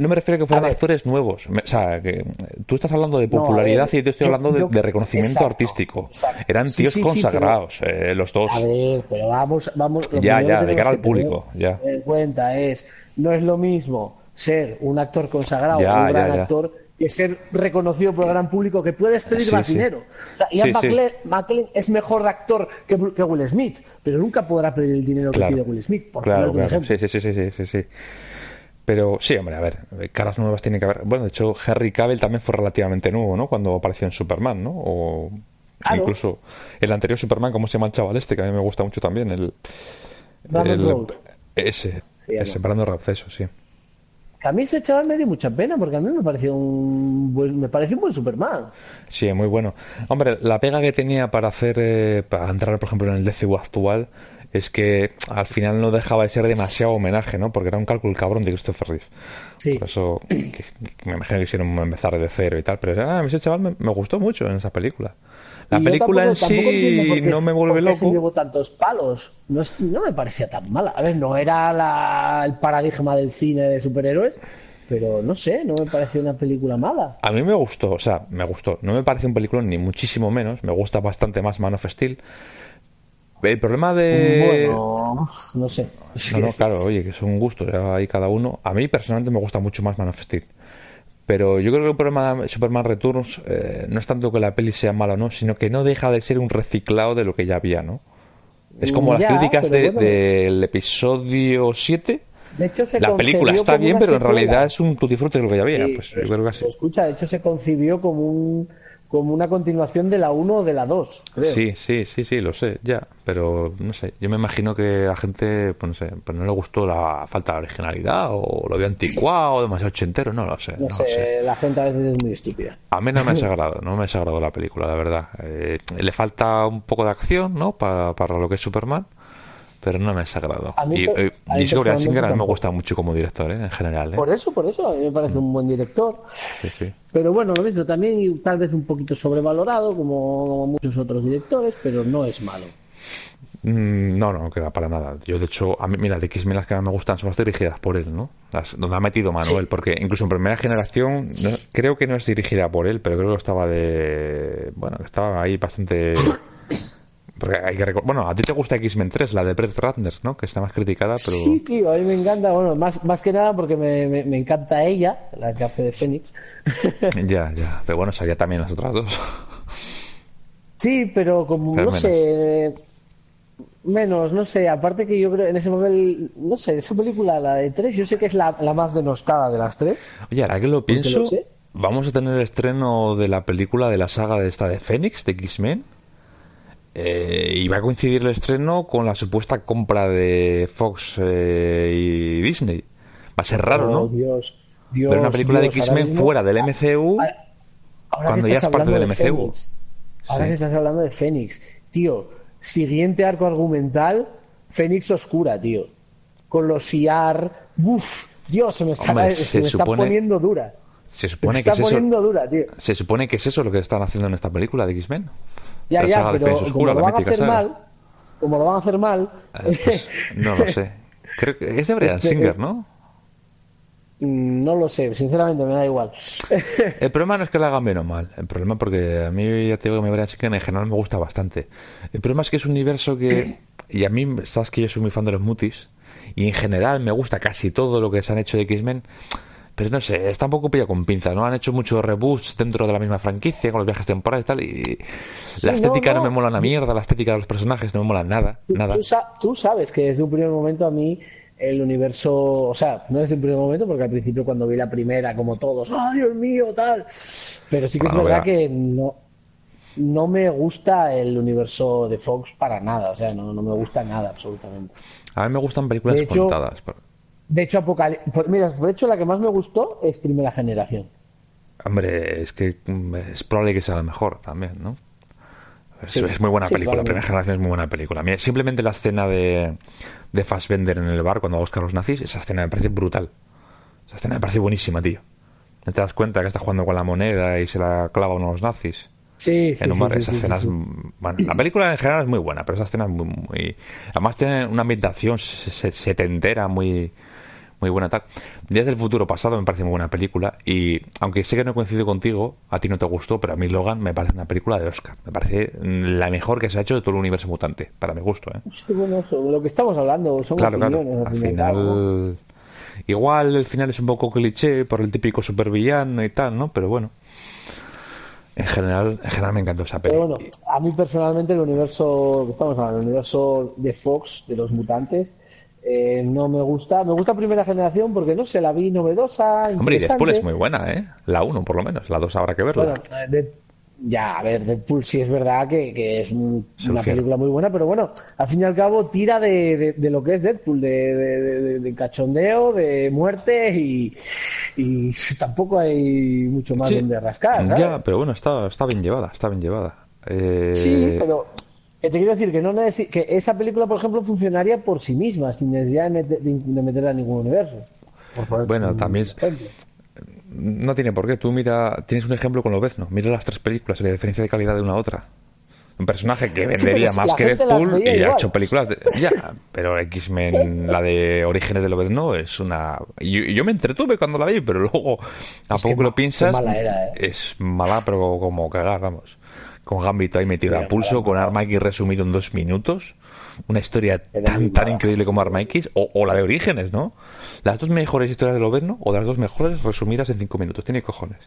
no me refiero a que fueran a actores nuevos. O sea, que tú estás hablando de No, popularidad ver, y yo estoy hablando de, yo- de reconocimiento exacto, artístico. exacto. Eran Sí, tíos sí, sí, pero- consagrados, eh, los dos. A ver, pero vamos, vamos. Ya, ya, de cara al público, ya. En cuenta es, no es lo mismo ser un actor consagrado, Ya, un gran ya. actor, que ser reconocido por el gran público, que puedes pedir Sí, más sí. dinero. O sea, Ian Sí, es mejor actor que, que Will Smith, pero nunca podrá pedir el dinero Claro, que pide Will Smith, por claro, claro. sí, sí, sí, sí, sí. Pero sí, hombre, a ver, caras nuevas tiene que haber. Bueno, de hecho, Henry Cavill también fue relativamente nuevo, ¿no? Cuando apareció en Superman, ¿no? O Claro. incluso el anterior Superman, ¿cómo se llama el chaval este? Que a mí me gusta mucho también, el... Brandon el-. Ese, Se llama. ese, Brandon Routh, eso, sí. A mí ese chaval me dio mucha pena, porque a mí me pareció un buen, me pareció un buen Superman. Sí, muy bueno. Hombre, la pega que tenía para hacer, eh, para entrar, por ejemplo, en el DCU actual, es que al final no dejaba de ser demasiado homenaje, ¿no? Porque era un cálculo cabrón de Christopher Reeve. Sí. Por eso, que- que me imagino que hicieron empezar de cero y tal. Pero ah, ese chaval me, me gustó mucho en esa película. La Y película tampoco- en sí no me vuelve se loco. llevó tantos palos. No, es- no me parecía tan mala. A ver, no era la- el paradigma del cine de superhéroes, pero no sé, no me pareció una película mala. A mí me gustó, o sea, me gustó. No me parece un película ni muchísimo menos. Me gusta bastante más Man of Steel. El problema de... Bueno, no sé. No, no, claro, oye, que son gustos, ya hay cada uno. A mí personalmente me gusta mucho más Man of Steel. Pero yo creo que el problema de Superman Returns eh, no es tanto que la peli sea mala o no, sino que no deja de ser un reciclado de lo que ya había, ¿no? Es como las críticas pero de- bueno. del episodio 7. De hecho, se La película está bien, pero en realidad es un tutti de lo que ya había. Sí, Pues yo creo que así. escucha, de hecho se concibió como un como una continuación de la 1 o de la 2, creo. Sí, sí, sí, sí, lo sé, ya. Pero no sé, yo me imagino que a la gente, pues no sé, pues no le gustó la falta de originalidad o lo vio anticuado o demasiado ochentero, no lo sé. No no lo sé, la gente a veces es muy estúpida. A mí no me ha desagradado, no me ha desagradado la película, la verdad. Eh, le falta un poco de acción, ¿no? Para, para lo que es Superman, pero no me ha desagradado. A mí Y, per- eh, a mí y Singer a mí me tampoco. gusta mucho como director, ¿eh? En general, ¿eh? Por eso, por eso, a mí me parece un buen director. Sí, sí. Pero bueno, lo mismo, también y tal vez un poquito sobrevalorado, como, como muchos otros directores, pero no es malo. Mm, No, no, queda para nada. Yo, de hecho, a mí, mira, de X-Men las que más me gustan son las dirigidas por él, ¿no? Las donde ha metido Manuel, Sí. porque incluso en primera generación, no- creo que no es dirigida por él, pero creo que estaba de. Bueno, que estaba ahí bastante. Porque hay que Bueno, a ti te gusta X-Men 3, la de Brett Ratner, ¿no? Que está más criticada, pero. Sí, tío, a mí me encanta, bueno, más, más que nada porque me, me, me encanta ella, la que hace de Fénix. Ya, ya. Pero bueno, salía también las otras dos. Sí, pero como, Pero no menos. sé, menos, no sé, aparte que yo creo en ese papel, no sé, esa película, la de tres, yo sé que es la, la más denostada de las tres. Oye, ahora que lo pienso, lo vamos a tener el estreno de la película de la saga de esta de Fénix, de X-Men. Eh, y va a coincidir el estreno con la supuesta compra de Fox eh, y Disney. Va a ser raro, Oh, ¿no? Dios, Dios, Ver una película Dios, de X-Men fuera del MCU. Ahora- ahora cuando ya es parte hablando del de MCU. Fénix, ahora Sí. que estás hablando de Fénix, tío, siguiente arco argumental, Fénix Oscura, tío. Con los IAR, uff, Dios, se me está, Hombre, se se me está supone- poniendo dura. Se me que está eso. poniendo dura, tío. Se supone que es eso lo que están haciendo en esta película de X-Men. Ya, ya, pero como lo van a hacer saga. mal, como lo van a hacer mal, Eh, pues, no lo sé. Creo que es de Brian Este, Singer, eh, ¿no? mm, no lo sé, sinceramente me da igual. El problema no es que la hagan bien o mal. El problema porque a mí, ya te digo que me Brian Singer en general me gusta bastante. El problema es que es un universo que... Y a mí, sabes que yo soy muy fan de los mutis. Y en general me gusta casi todo lo que se han hecho de X-Men. Pero no sé, está un poco pillado con pinzas, ¿no? Han hecho muchos reboots dentro de la misma franquicia, con los viajes temporales y tal. Y Sí, la estética no, no, no. me mola una mierda, la estética de los personajes no me mola nada, Tú- nada. Tú, sa- tú sabes que desde un primer momento a mí el universo, o sea, no desde un primer momento, porque al principio cuando vi la primera, como todos, ¡oh, Dios mío, tal! Pero sí que es verdad que no, no me gusta el universo de Fox para nada, o sea, no, no me gusta nada absolutamente. A mí me gustan películas De hecho- contadas. pero- De hecho, Apocali- por- mira, de hecho la que más me gustó es Primera Generación. Hombre, es que mm, es probable que sea la mejor también, ¿no? Es, muy buena película, la primera generación es muy buena película. simplemente la escena de, de Fassbender en el bar cuando va a buscar los nazis, esa escena me parece brutal. Esa escena me parece buenísima, tío. ¿No te das cuenta que está jugando con la moneda y se la clava a unos nazis? Sí, sí, sí, bueno, la película en general es muy buena, pero esa escena es muy, muy... Además tiene una ambientación setentera muy muy buena tal. Días del futuro pasado me parece muy buena película y aunque sé que no coincido contigo, a ti no te gustó, pero a mí Logan me parece una película de Oscar. Me parece la mejor que se ha hecho de todo el universo mutante, para mi gusto. ¿eh? Sí, bueno, sobre lo que estamos hablando, son claro, claro. Al final... Igual el final es un poco cliché por el típico supervillano y tal, ¿no? Pero bueno. En general, en general me encantó esa película. Pero bueno, a mí personalmente el universo, estamos hablando, el universo de Fox, de los mutantes, eh, no me gusta. Me gusta primera generación porque no sé, la vi novedosa. Hombre, y Deadpool es muy buena, ¿eh? La 1 por lo menos, la 2 habrá que verla. ya, a ver, Deadpool sí es verdad que, es una película muy buena, pero bueno, al fin y al cabo tira de, lo que es Deadpool, de, cachondeo, de muerte y, tampoco hay mucho más donde rascar. Ya, pero bueno, está, está bien llevada, está bien llevada. Eh... Sí, pero te quiero decir que no que esa película, por ejemplo, funcionaría por sí misma, sin necesidad de, meterla en ningún universo. bueno, también no tiene por qué. Tú mira, tienes un ejemplo con Lobezno. Mira las tres películas, la diferencia de calidad de una a otra. Un personaje que vendería más que Deadpool y ha hecho películas de... Ya, pero X-Men, la de Orígenes de Lobezno, es una... Yo, yo me entretuve cuando la vi, pero luego, a poco lo piensas, ¿eh? es mala, pero como cagar, vamos con Gambito ahí metido a pulso, con Arma X resumido en dos minutos. Una historia tan, tan increíble como Arma X, o, la de Orígenes, ¿no? Las dos mejores historias de Lobezno, o las dos mejores resumidas en cinco minutos. Tiene cojones.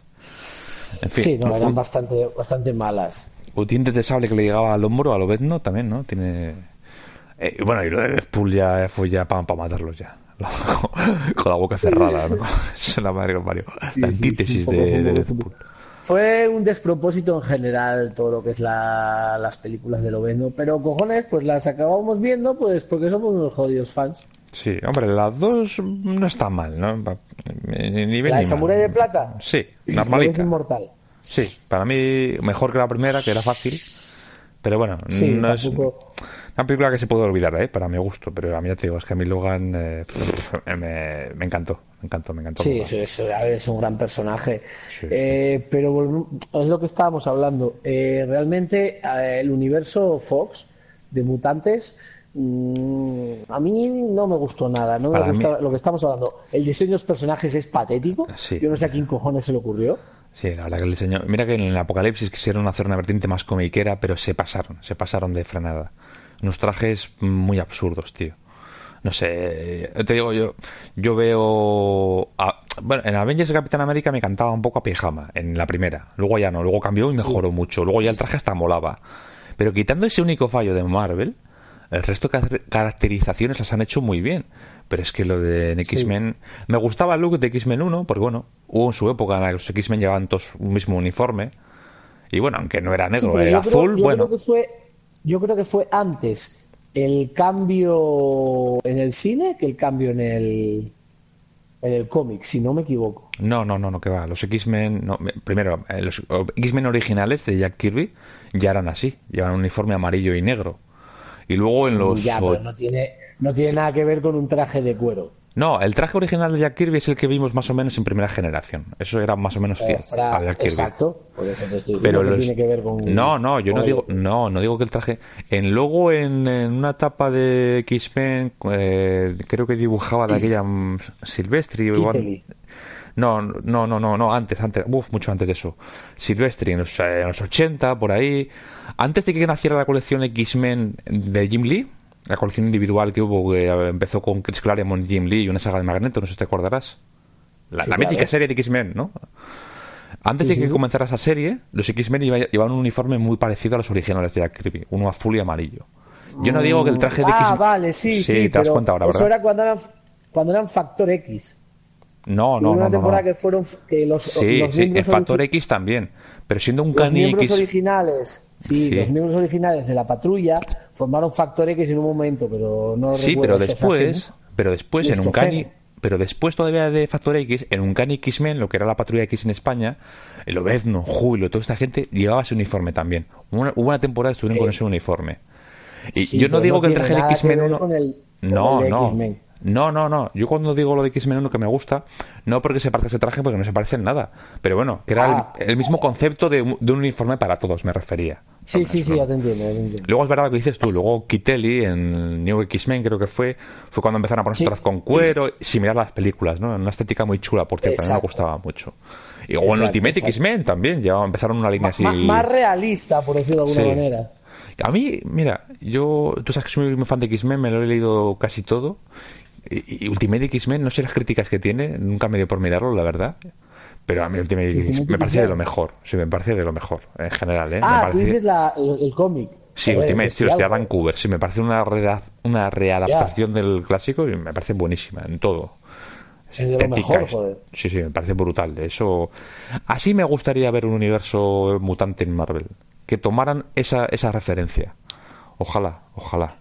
En fin, sí, no, eran bastante, bastante malas. O dientes de sable que le llegaba al hombro a Lobezno también, ¿no? Tiene. Eh, bueno, y lo de Deadpool ya fue ya para matarlos ya. con la boca cerrada, ¿no? es la madre Mario. la antítesis de, de Deadpool. Fue un despropósito en general todo lo que es las películas de Loveno, pero cojones, pues las acabamos viendo pues porque somos unos jodidos fans. Sí, hombre, las dos no están mal, ¿no? Ni ¿La de Samurai de Plata? Sí, normalita. inmortal. Sí, para mí mejor que la primera, que era fácil. Pero bueno, no es una película que se puede olvidar, ¿eh? Para mi gusto, pero a mí ya te digo, es que a mí Logan eh, me, me, encantó, me encantó, me encantó. Sí, es, es, un gran personaje. Eh, pero es lo que estábamos hablando. Eh, realmente el universo Fox de mutantes mm, a mí no me gustó nada, no me gusta lo que estamos hablando. El diseño de los personajes es patético. Yo no sé a quién cojones se le ocurrió. Sí, la verdad que el diseño. Mira que en el Apocalipsis quisieron hacer una vertiente más comiquera, pero se pasaron, se pasaron de frenada unos trajes muy absurdos, tío. No sé, te digo yo, yo veo... bueno, en Avengers de Capitán América me cantaba un poco a pijama, en la primera. Luego ya no, luego cambió y mejoró mucho. Luego ya el traje hasta molaba. Pero quitando ese único fallo de Marvel, el resto de caracterizaciones las han hecho muy bien. Pero es que lo de X-Men... Me gustaba el look de X-Men 1, porque bueno, hubo en su época en la que los X-Men llevaban todos un mismo uniforme. Y bueno, aunque no era negro, era azul, bueno... que fue yo creo que fue antes el cambio en el cine que el cambio en el en el cómic, si no me equivoco. No, no, no, no, que va. Los X-Men, primero, eh, los X-Men originales de Jack Kirby ya eran así, llevan un uniforme amarillo y negro. Y luego en los... Ya, pero no tiene, no tiene nada que ver con un traje de cuero. No, el traje original de Jack Kirby es el que vimos más o menos en primera generación. Eso era más o menos fiel a Jack Kirby. Exacto, por eso te estoy Pero que tiene que ver con. No, no, yo no digo, no, no digo que el traje. En luego en, una etapa de X-Men, eh, creo que dibujaba de aquella um, Silvestri igual. No, no, no, no, no, antes, antes, uf, mucho antes de eso. Silvestri en los, en los 80, por ahí. Antes de que naciera la colección X-Men de Jim Lee la colección individual que hubo, que empezó con Chris Claremont, Jim Lee y una saga de Magneto, no sé si te acordarás. La, mítica serie de X-Men, ¿no? Antes de que comenzara esa serie, los X-Men llevaban un uniforme muy parecido a los originales de Jack Kirby, uno azul y amarillo. Yo no digo que el traje de X... Ah, vale, sí, sí, te das cuenta ahora, ¿verdad? Eso era cuando eran, cuando eran Factor X. No, no, una no. temporada que fueron que los, sí, los sí, en Factor X también. Pero siendo un los miembros originales, sí, los miembros originales de la patrulla formaron Factor X en un momento, pero no Sí, pero después, pero después en un cani pero después todavía de Factor X, en un X-Men, lo que era la Patrulla X en España, el Obezno, Julio, toda esta gente llevaba ese uniforme también. Hubo una, temporada que estuvieron con ese uniforme. Y yo no digo que el traje de X-Men 1... no, no. No, no, no. Yo cuando digo lo de X-Men 1 que me gusta, no porque se parezca ese traje, porque no se parece en nada. Pero bueno, que era el, ah. mismo concepto de, un uniforme para todos, me refería. Sí, sí, sí, ya te entiendo, Luego es verdad lo que dices tú. Luego Kitelli en New X-Men, creo que fue, fue cuando empezaron a ponerse sí. con cuero, similar a las películas, ¿no? Una estética muy chula, por cierto, a mí me gustaba mucho. Y o en Ultimate X-Men también, ya empezaron una línea así. Más realista, por decirlo de alguna manera. A mí, mira, yo, tú sabes que soy muy fan de X-Men, me lo he leído casi todo. Y, Ultimate X-Men, no sé las críticas que tiene, nunca me dio por mirarlo, la verdad. Pero a mí Ultimate, X-Men me parece de lo mejor, sí, me parece de lo mejor, en general. ¿eh? Ah, tú dices el, cómic. Sí, Ultimate, tío, hostia, Vancouver, sí, me parece una, una readaptación del clásico y me parece buenísima en todo. Es de lo mejor, joder. Sí, sí, me parece brutal. Eso. Así me gustaría ver un universo mutante en Marvel. Que tomaran esa, esa referencia. Ojalá, ojalá.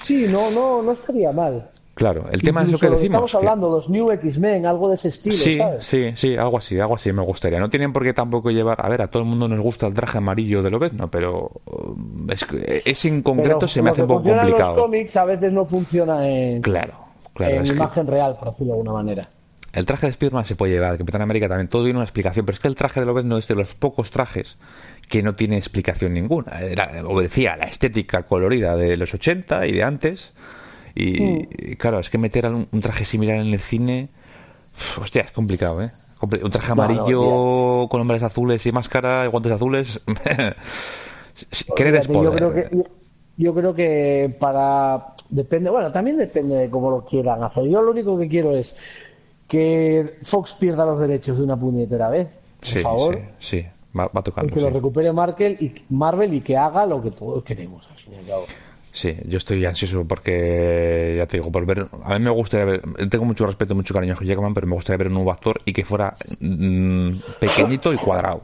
Sí, no, no, no estaría mal. Claro, el tema es lo que decimos. Estamos hablando, los New X-Men, algo de ese estilo, sí, Sí, sí, algo así, algo así me gustaría. No tienen por qué tampoco llevar. A ver, a todo el mundo nos gusta el traje amarillo de Lobezno, pero. Um, es, ese en concreto se me hace un poco complicado. En los cómics a veces no funciona en. Claro, claro. En imagen real, por decirlo de alguna manera. El traje de Spiderman se puede llevar, el Capitán América también, todo tiene una explicación, pero es que el traje de Lobezno es de los pocos trajes que no tiene explicación ninguna. Era, obedecía a la estética colorida de los 80 y de antes y, claro, es que meter un, traje similar en el cine, hostia, es complicado, ¿eh? Un traje amarillo con hombres azules y máscara y guantes azules. ¿Qué yo creo que yo creo que para depende, bueno, también depende de cómo lo quieran hacer. Yo lo único que quiero es que Fox pierda los derechos de una puñetera vez, por favor. Sí, Va, tocando. Y que lo recupere Marvel y, Marvel y que haga lo que todos queremos, al fin y al cabo. Sí, yo estoy ansioso porque, ya te digo, por ver. A mí me gustaría ver. Tengo mucho respeto, mucho cariño a Hugh Jackman, pero me gustaría ver un nuevo actor y que fuera mm, pequeñito y cuadrado.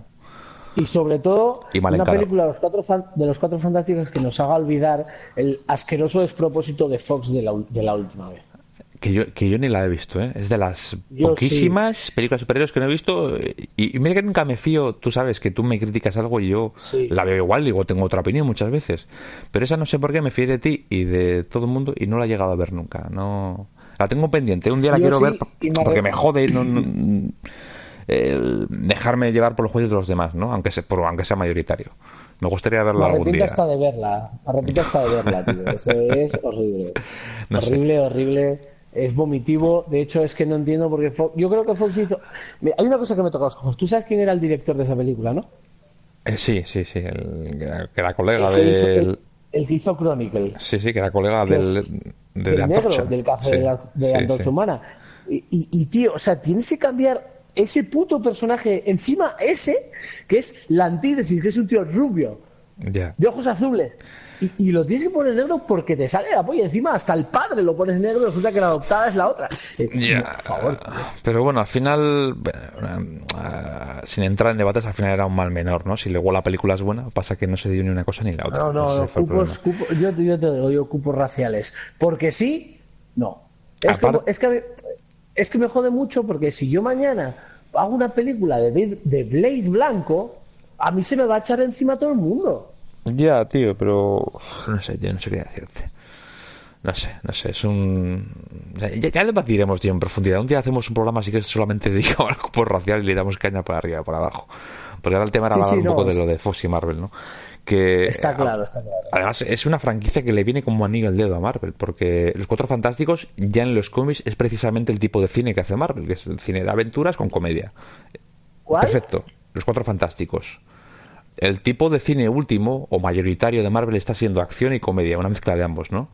Y sobre todo, una película de los, cuatro de los cuatro fantásticos que nos haga olvidar el asqueroso despropósito de Fox de la última vez que yo, que yo ni la he visto, ¿eh? Es de las poquísimas películas superiores que no he visto. Y, mira que nunca me fío, tú sabes, que tú me criticas algo y yo la veo igual, digo, tengo otra opinión muchas veces. Pero esa no sé por qué me fío de ti y de todo el mundo y no la he llegado a ver nunca. No La tengo pendiente, un día la quiero ver porque me jode no, dejarme llevar por los juicios de los demás, ¿no? Aunque sea, por, aunque sea mayoritario. Me gustaría verla algún día. hasta de verla. Me hasta de verla, tío. Eso es horrible. horrible, horrible es vomitivo. De hecho, es que no entiendo porque Fox, yo creo que Fox hizo. Hay una cosa que me toca los ojos. Tú sabes quién era el director de esa película, ¿no? Eh, sí, sí, sí. El, que era colega del. el, que hizo Chronicle. Sí, sí, que era colega del. del negro, del café de, la, de Humana. Y, y, tío, o sea, tienes que cambiar ese puto personaje, encima ese, que es la antítesis, que es un tío rubio, de ojos azules. Y, lo tienes que poner negro porque te sale la polla. Encima, hasta el padre lo pones negro y resulta que la adoptada es la otra. Eh, por favor. Pero bueno, al final, eh, sin entrar en debates, al final era un mal menor, ¿no? Si luego la película es buena, pasa que no se dio ni una cosa ni la otra. No, no, cupos, yo, yo, te digo yo cupos raciales. Porque sí, no. Es, que, es, que, es que me jode mucho porque si yo mañana hago una película de, de Blade Blanco, a mí se me va a echar encima todo el mundo. Ya, tío, pero no sé, yo no sé qué decirte. No sé, no sé, es un... Ya, ya debatiremos, tío, en profundidad. Un día hacemos un programa así que solamente dedicado al cupo racial y le damos caña para arriba, para abajo. Porque ahora el tema era hablar un poco de lo de Fox y Marvel, ¿no? Que, está claro, está claro. Además, es una franquicia que le viene como anillo al dedo a Marvel, porque Los Cuatro Fantásticos ya en los cómics es precisamente el tipo de cine que hace Marvel, que es el cine de aventuras con comedia. ¿Cuál? Perfecto. Los Cuatro Fantásticos el tipo de cine último o mayoritario de Marvel está siendo acción y comedia, una mezcla de ambos, ¿no?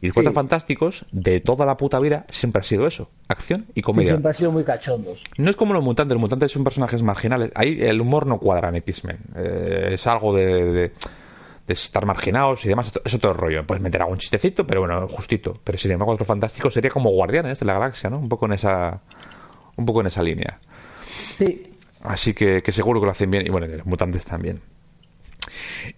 Y los Cuatro Fantásticos, de toda la puta vida, siempre ha sido eso, acción y comedia. siempre ha sido muy cachondos. No es como los mutantes, los mutantes son personajes marginales. Ahí el humor no cuadra en X-Men. Eh, es algo de, estar marginados y demás, es otro rollo. Puedes meter algún chistecito, pero bueno, justito. Pero sin embargo, Cuatro Fantásticos sería como Guardianes de la Galaxia, ¿no? Un poco en esa, un poco en esa línea. Sí, Así que, seguro que lo hacen bien. Y bueno, los mutantes también.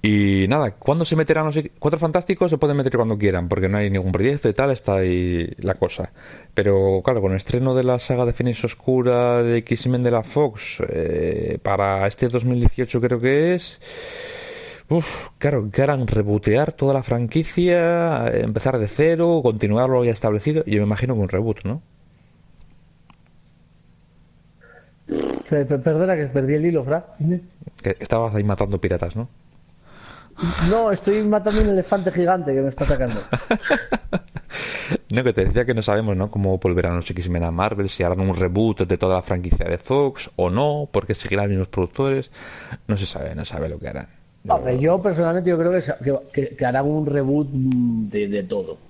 Y nada, cuando se meterán los cuatro fantásticos se pueden meter cuando quieran, porque no hay ningún proyecto y tal, está ahí la cosa. Pero claro, con el estreno de la saga de Phoenix Oscura de X-Men de la Fox eh, para este 2018 creo que es... Uf, claro, que harán rebotear toda la franquicia, empezar de cero, continuar lo ya establecido. Yo me imagino que un reboot, ¿no? Perdona que perdí el hilo, Fra. estabas ahí matando piratas, ¿no? No, estoy matando un elefante gigante que me está atacando. no, que te decía que no sabemos, ¿no? Cómo volverán los X-Men a Marvel, si harán un reboot de toda la franquicia de Fox o no, porque seguirán los mismos productores. No se sabe, no sabe lo que harán. Yo, personalmente yo creo que, que, harán un reboot de todo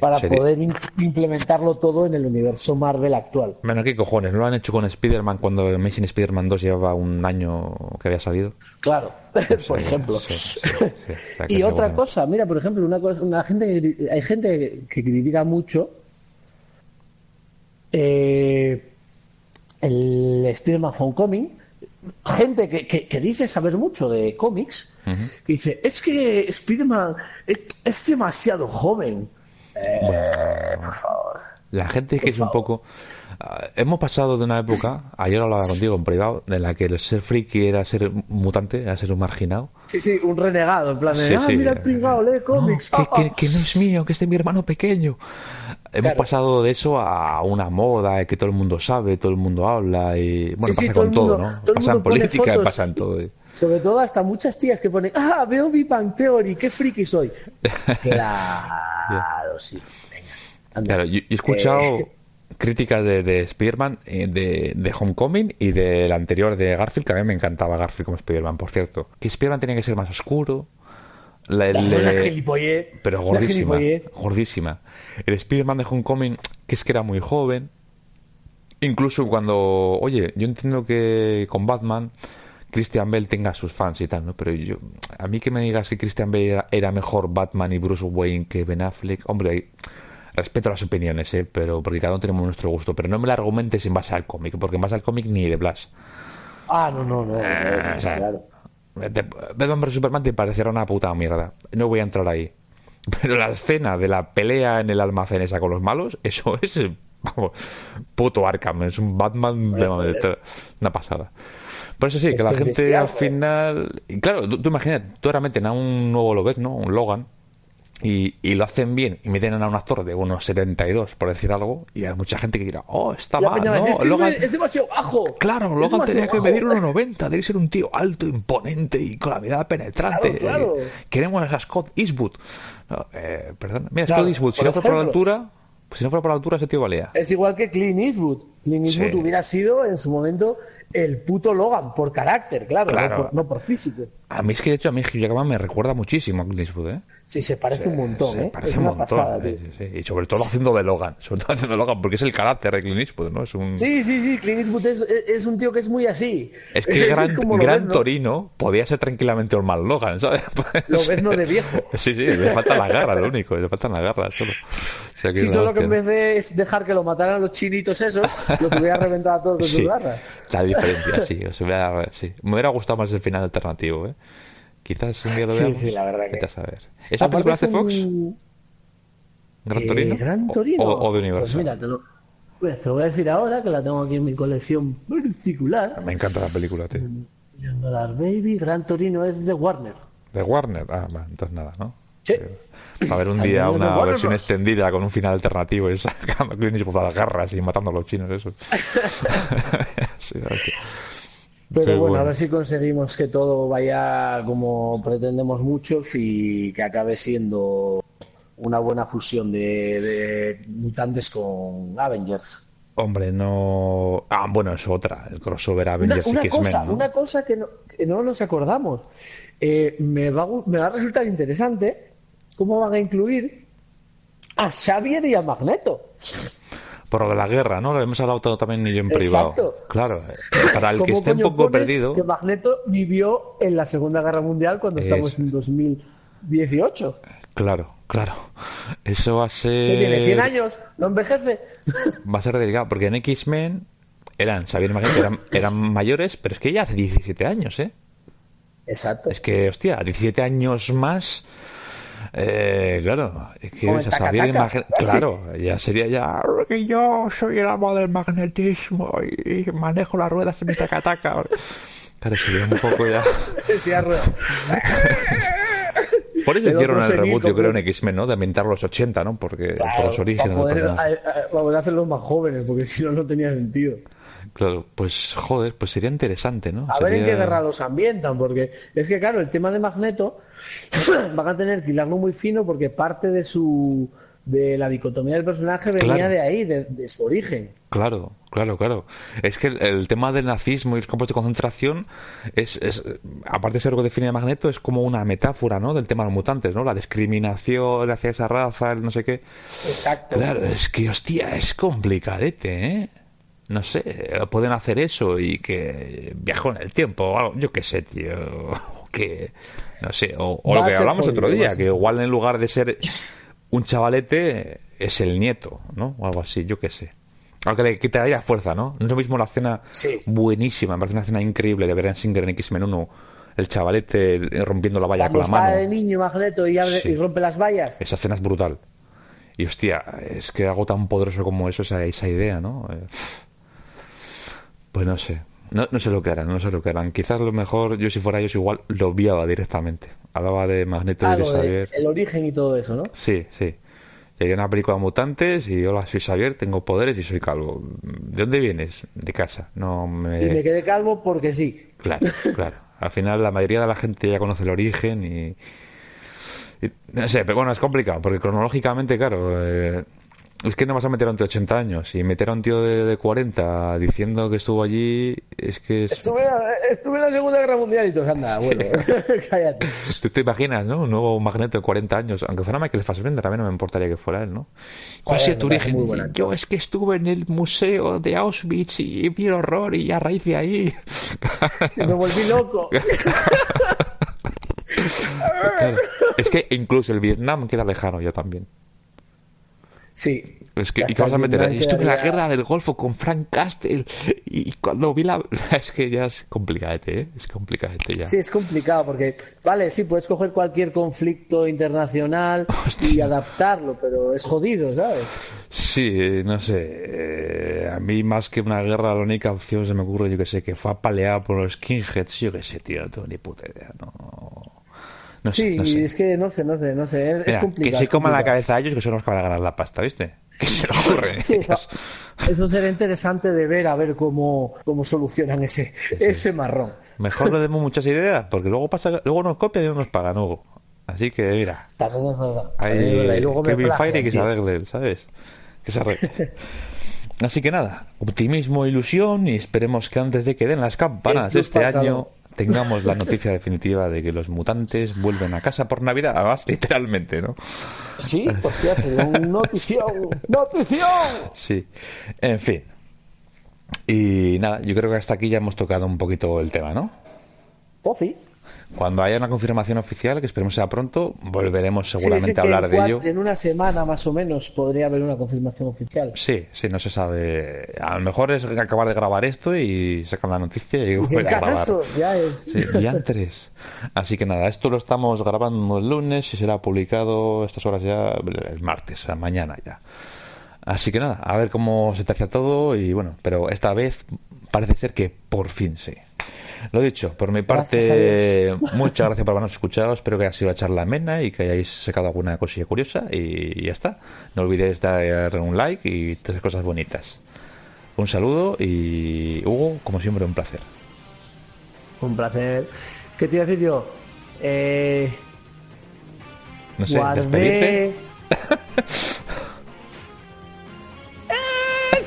para poder implementarlo todo en el universo Marvel actual. Bueno, ¿qué cojones? Lo han hecho con Spider-Man cuando Amazing Spider-Man 2 llevaba un año que había salido. Claro, por ejemplo. y otra cosa, mira, por ejemplo, una, cosa, una gente hay gente que critica mucho eh, el Spider-Man Homecoming. Gente que, que, dice saber mucho de cómics, que dice, es que Spider-Man es, es demasiado joven eh, por favor. La gente es que es un poco. Ah, hemos pasado de una época, ayer hablaba contigo en privado, en la que el ser friki era ser mutante, era ser un marginado. Sí, sí, un renegado, en plan de, ah, mira el pringado, lee cómics. que, no es mío, que este es mi hermano pequeño. Hemos pasado de eso a una moda que todo el mundo sabe, todo el mundo habla y bueno, pasa con todo, ¿no? pasa en política, pasa en todo. Sobre todo hasta muchas tías que ponen, ah, veo mi Bang Theory, qué friki soy. claro, sí. Venga, claro, yo he escuchado eh, críticas de, de Spider-Man, eh, de, de, Homecoming y del anterior de Garfield, que a mí me encantaba Garfield como Spider-Man, por cierto. Que Spider-Man tenía que ser más oscuro. La, pero gordísima, gordísima. El Spider-Man de Homecoming, que es que era muy joven. Incluso cuando, oye, yo entiendo que con Batman Christian Bale tenga sus fans y tal, ¿no? Pero yo, a mí que me digas que Christian Bale era, mejor Batman y Bruce Wayne que Ben Affleck, hombre, respeto las opiniones, ¿eh? Pero porque cada uno tenemos nuestro gusto, pero no me lo argumentes en base al cómic, porque en base al cómic ni de Blas. Ah, no, no, no, eh, claro. Batman vs Superman te parecerá una puta mierda. No voy a entrar ahí. Pero la escena de la pelea en el almacén esa con los malos, eso es vamos, puto Arkham, es un Batman de, una pasada. Por eso sí, que la gente al final. Y claro, tú, imaginas, tú realmente en un nuevo lo ves, ¿no? Un Logan. Y, y, lo hacen bien y meten a un actor de unos 72, por decir algo, y hay mucha gente que dirá, oh, está mal, no, es, Logan... es, demasiado bajo. Claro, Logan tenía que medir 1,90, debe ser un tío alto, imponente y con la mirada penetrante. Claro, Queremos a Scott Eastwood. eh, perdón, mira, Scott Eastwood, si no fue por la altura, pues si no fuera por la altura, ese tío valía. Es igual que Clint Eastwood. Clint Eastwood hubiera sido en su momento el puto Logan, por carácter, claro, No, por, físico. A mí es que de hecho a mí Hugh Jackman me recuerda muchísimo a Clint Eastwood, ¿eh? Sí, se parece un montón, ¿eh? Parece un montón. Pasada, Y sobre todo haciendo de Logan, sobre todo haciendo de Logan, porque es el carácter de Clint Eastwood, ¿no? Es un... Sí, sí, sí, Clint Eastwood es, es un tío que es muy así. Es que Gran, gran Torino podía ser tranquilamente un mal Logan, ¿sabes? Lo ves no de viejo. sí, sí, le falta la garra, lo único, le faltan las garras, solo. sí, solo que en vez de dejar que lo mataran los chinitos esos, los hubiera reventado a todos con sus garras. La diferencia, sí, o me hubiera gustado más el final alternativo, ¿eh? Quizás un día lo veamos. Sí, sí, la verdad que. Saber. ¿Esa película hace Fox? ¿Gran eh, Torino? ¿Gran Torino? O, de Universal? Pues mira, te lo, pues te lo voy a decir ahora, que la tengo aquí en mi colección particular. Me encanta la película, tío. Baby, Gran Torino es de Warner. ¿De Warner? Ah, va, entonces nada, ¿no? Sí. A ver un día una versión extendida con un final alternativo y sacando Clint por las garras y matando a los chinos, eso. sí, pero bueno, a ver si conseguimos que todo vaya como pretendemos muchos y que acabe siendo una buena fusión de, mutantes con Avengers. Hombre, no. Ah, bueno, es otra, el crossover Avengers una, cosa, Una cosa que no, que no nos acordamos. Eh, me, va, me va a resultar interesante cómo van a incluir a Xavier y a Magneto por lo de la guerra, ¿no? Lo hemos hablado también yo en privado. Exacto. Claro, para el que esté un poco perdido. Que Magneto vivió en la Segunda Guerra Mundial cuando estamos en 2018. Claro, claro. Eso va a ser. Tiene 100 años, no envejece. Va a ser delicado, porque en X-Men eran, Xavier Magneto eran, eran mayores, pero es que ya hace 17 años, ¿eh? Exacto. Es que, hostia, 17 años más. Eh, claro, es que claro, ya sería ya que yo soy el amo del magnetismo y, manejo las ruedas en mi tacataca. Claro, sería un poco ya. Por eso hicieron el reboot, yo creo, en X-Men, ¿no? De ambientar los 80, ¿no? Porque por los orígenes. Para poder, para poder hacerlos más jóvenes, porque si no, no tenía sentido. Claro, pues joder, pues sería interesante, ¿no? A ver en qué guerra los ambientan, porque es que, claro, el tema de Magneto van a tener que hilarlo muy fino porque parte de su de la dicotomía del personaje venía de ahí, de, su origen. Claro, claro, claro. Es que el, tema del nazismo y los campos de concentración es, es, aparte de ser algo que define a Magneto, es como una metáfora, ¿no? Del tema de los mutantes, ¿no? La discriminación hacia esa raza, el no sé qué. Exacto. Claro, es que, hostia, es complicadete, ¿eh? No sé, pueden hacer eso y que viajó en el tiempo o algo, yo qué sé, tío. Que, no sé, o, lo que hablamos otro día, que igual en lugar de ser un chavalete es el nieto, ¿no? O algo así, yo qué sé. Aunque le quitaría fuerza, ¿no? No es lo mismo la escena buenísima, me parece una escena increíble de ver en Singer en X-Men 1 el chavalete rompiendo la valla con la mano. el niño Magneto y, y rompe las vallas. Esa escena es brutal. Y hostia, es que algo tan poderoso como eso, esa, esa idea, ¿no? Eh, pues no sé. No, no sé lo que harán, no sé lo que harán. Quizás lo mejor, yo si fuera ellos igual, lo obviaba directamente. Hablaba de Magneto y de Xavier. el origen y todo eso, ¿no? Sí, sí. Sería una película de mutantes y hola, soy Xavier, tengo poderes y soy calvo. ¿De dónde vienes? De casa. No me... Y me quedé calvo porque sí. Claro, claro. Al final la mayoría de la gente ya conoce el origen y... no sé, pero bueno, es complicado porque cronológicamente, claro... Eh, es que no vas a meter a un tío de 80 años y meter a un tío de, 40 diciendo que estuvo allí es que... Estuve, estuve, en la Segunda Guerra Mundial y todo anda, bueno, cállate. Tú te imaginas, ¿no? Un nuevo magneto de 40 años, aunque fuera Michael Fassbender también no me importaría que fuera él, ¿no? ¿Cuál es tu origen? Yo es que estuve en el museo de Auschwitz y vi el horror y a raíz de ahí... me volví loco. Es que incluso el Vietnam queda lejano ya también. Sí. Es que, ¿y vas a meter? Estuve en la guerra del Golfo con Frank Castle y cuando vi la... Es que ya es complicadete, ¿eh? Es complicadete ya. Sí, es complicado porque, vale, sí, puedes coger cualquier conflicto internacional y adaptarlo, pero es jodido, ¿sabes? Sí, no sé. Eh, a mí más que una guerra, la única opción se me ocurre, yo que sé, que fue apaleado por los skinheads, yo que sé, tío, no tengo ni puta idea, no sí, es que no sé, no sé, no sé, es, complicado. Que se coman la cabeza a ellos que son los que van a ganar la pasta, ¿viste? Que se lo ocurre. eso, será interesante de ver, a ver cómo, cómo solucionan ese, ese marrón. Mejor le demos muchas ideas, porque luego pasa, luego nos copian y no nos pagan, Hugo. Así que, mira. También es verdad. Hay Kevin Fire y que se arregle, ¿sabes? Que se arregle. Así que nada, optimismo, ilusión y esperemos que antes de que den las campanas este año tengamos la noticia definitiva de que los mutantes vuelven a casa por Navidad, además literalmente, ¿no? Sí, hostia, sería un notición, notición. Sí, en fin. Y nada, yo creo que hasta aquí ya hemos tocado un poquito el tema, ¿no? Pues sí. Cuando haya una confirmación oficial, que esperemos sea pronto, volveremos seguramente a hablar de ello. En una semana más o menos podría haber una confirmación oficial. Sí, sí, no se sabe. A lo mejor es acabar de grabar esto y sacar la noticia y, volver a grabar. ya es. Sí, antes. Así que nada, esto lo estamos grabando el lunes y será publicado a estas horas ya el martes, mañana ya. Así que nada, a ver cómo se te hace todo y bueno, pero esta vez parece ser que por fin sí. Lo dicho, por mi parte, muchas gracias por habernos escuchado. Espero que haya sido la charla amena y que hayáis sacado alguna cosilla curiosa. Y ya está. No olvidéis dar un like y tres cosas bonitas. Un saludo y Hugo, como siempre, un placer. Un placer. ¿Qué te iba a decir yo? Eh... No sé, guardé...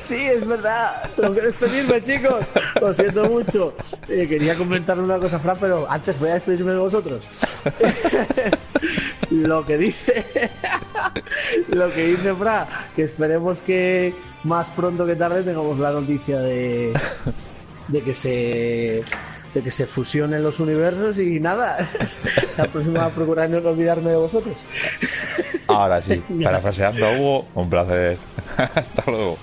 Sí, es verdad. Tengo que despedirme, chicos. Lo siento mucho. Eh, quería comentarle una cosa, Fran, pero antes voy a despedirme de vosotros. lo que dice. lo que dice Fran, que esperemos que más pronto que tarde tengamos la noticia de, de que se de que se fusionen los universos y nada, la próxima va a procurar no olvidarme de vosotros. Ahora sí, parafraseando a Hugo, un placer. Hasta luego.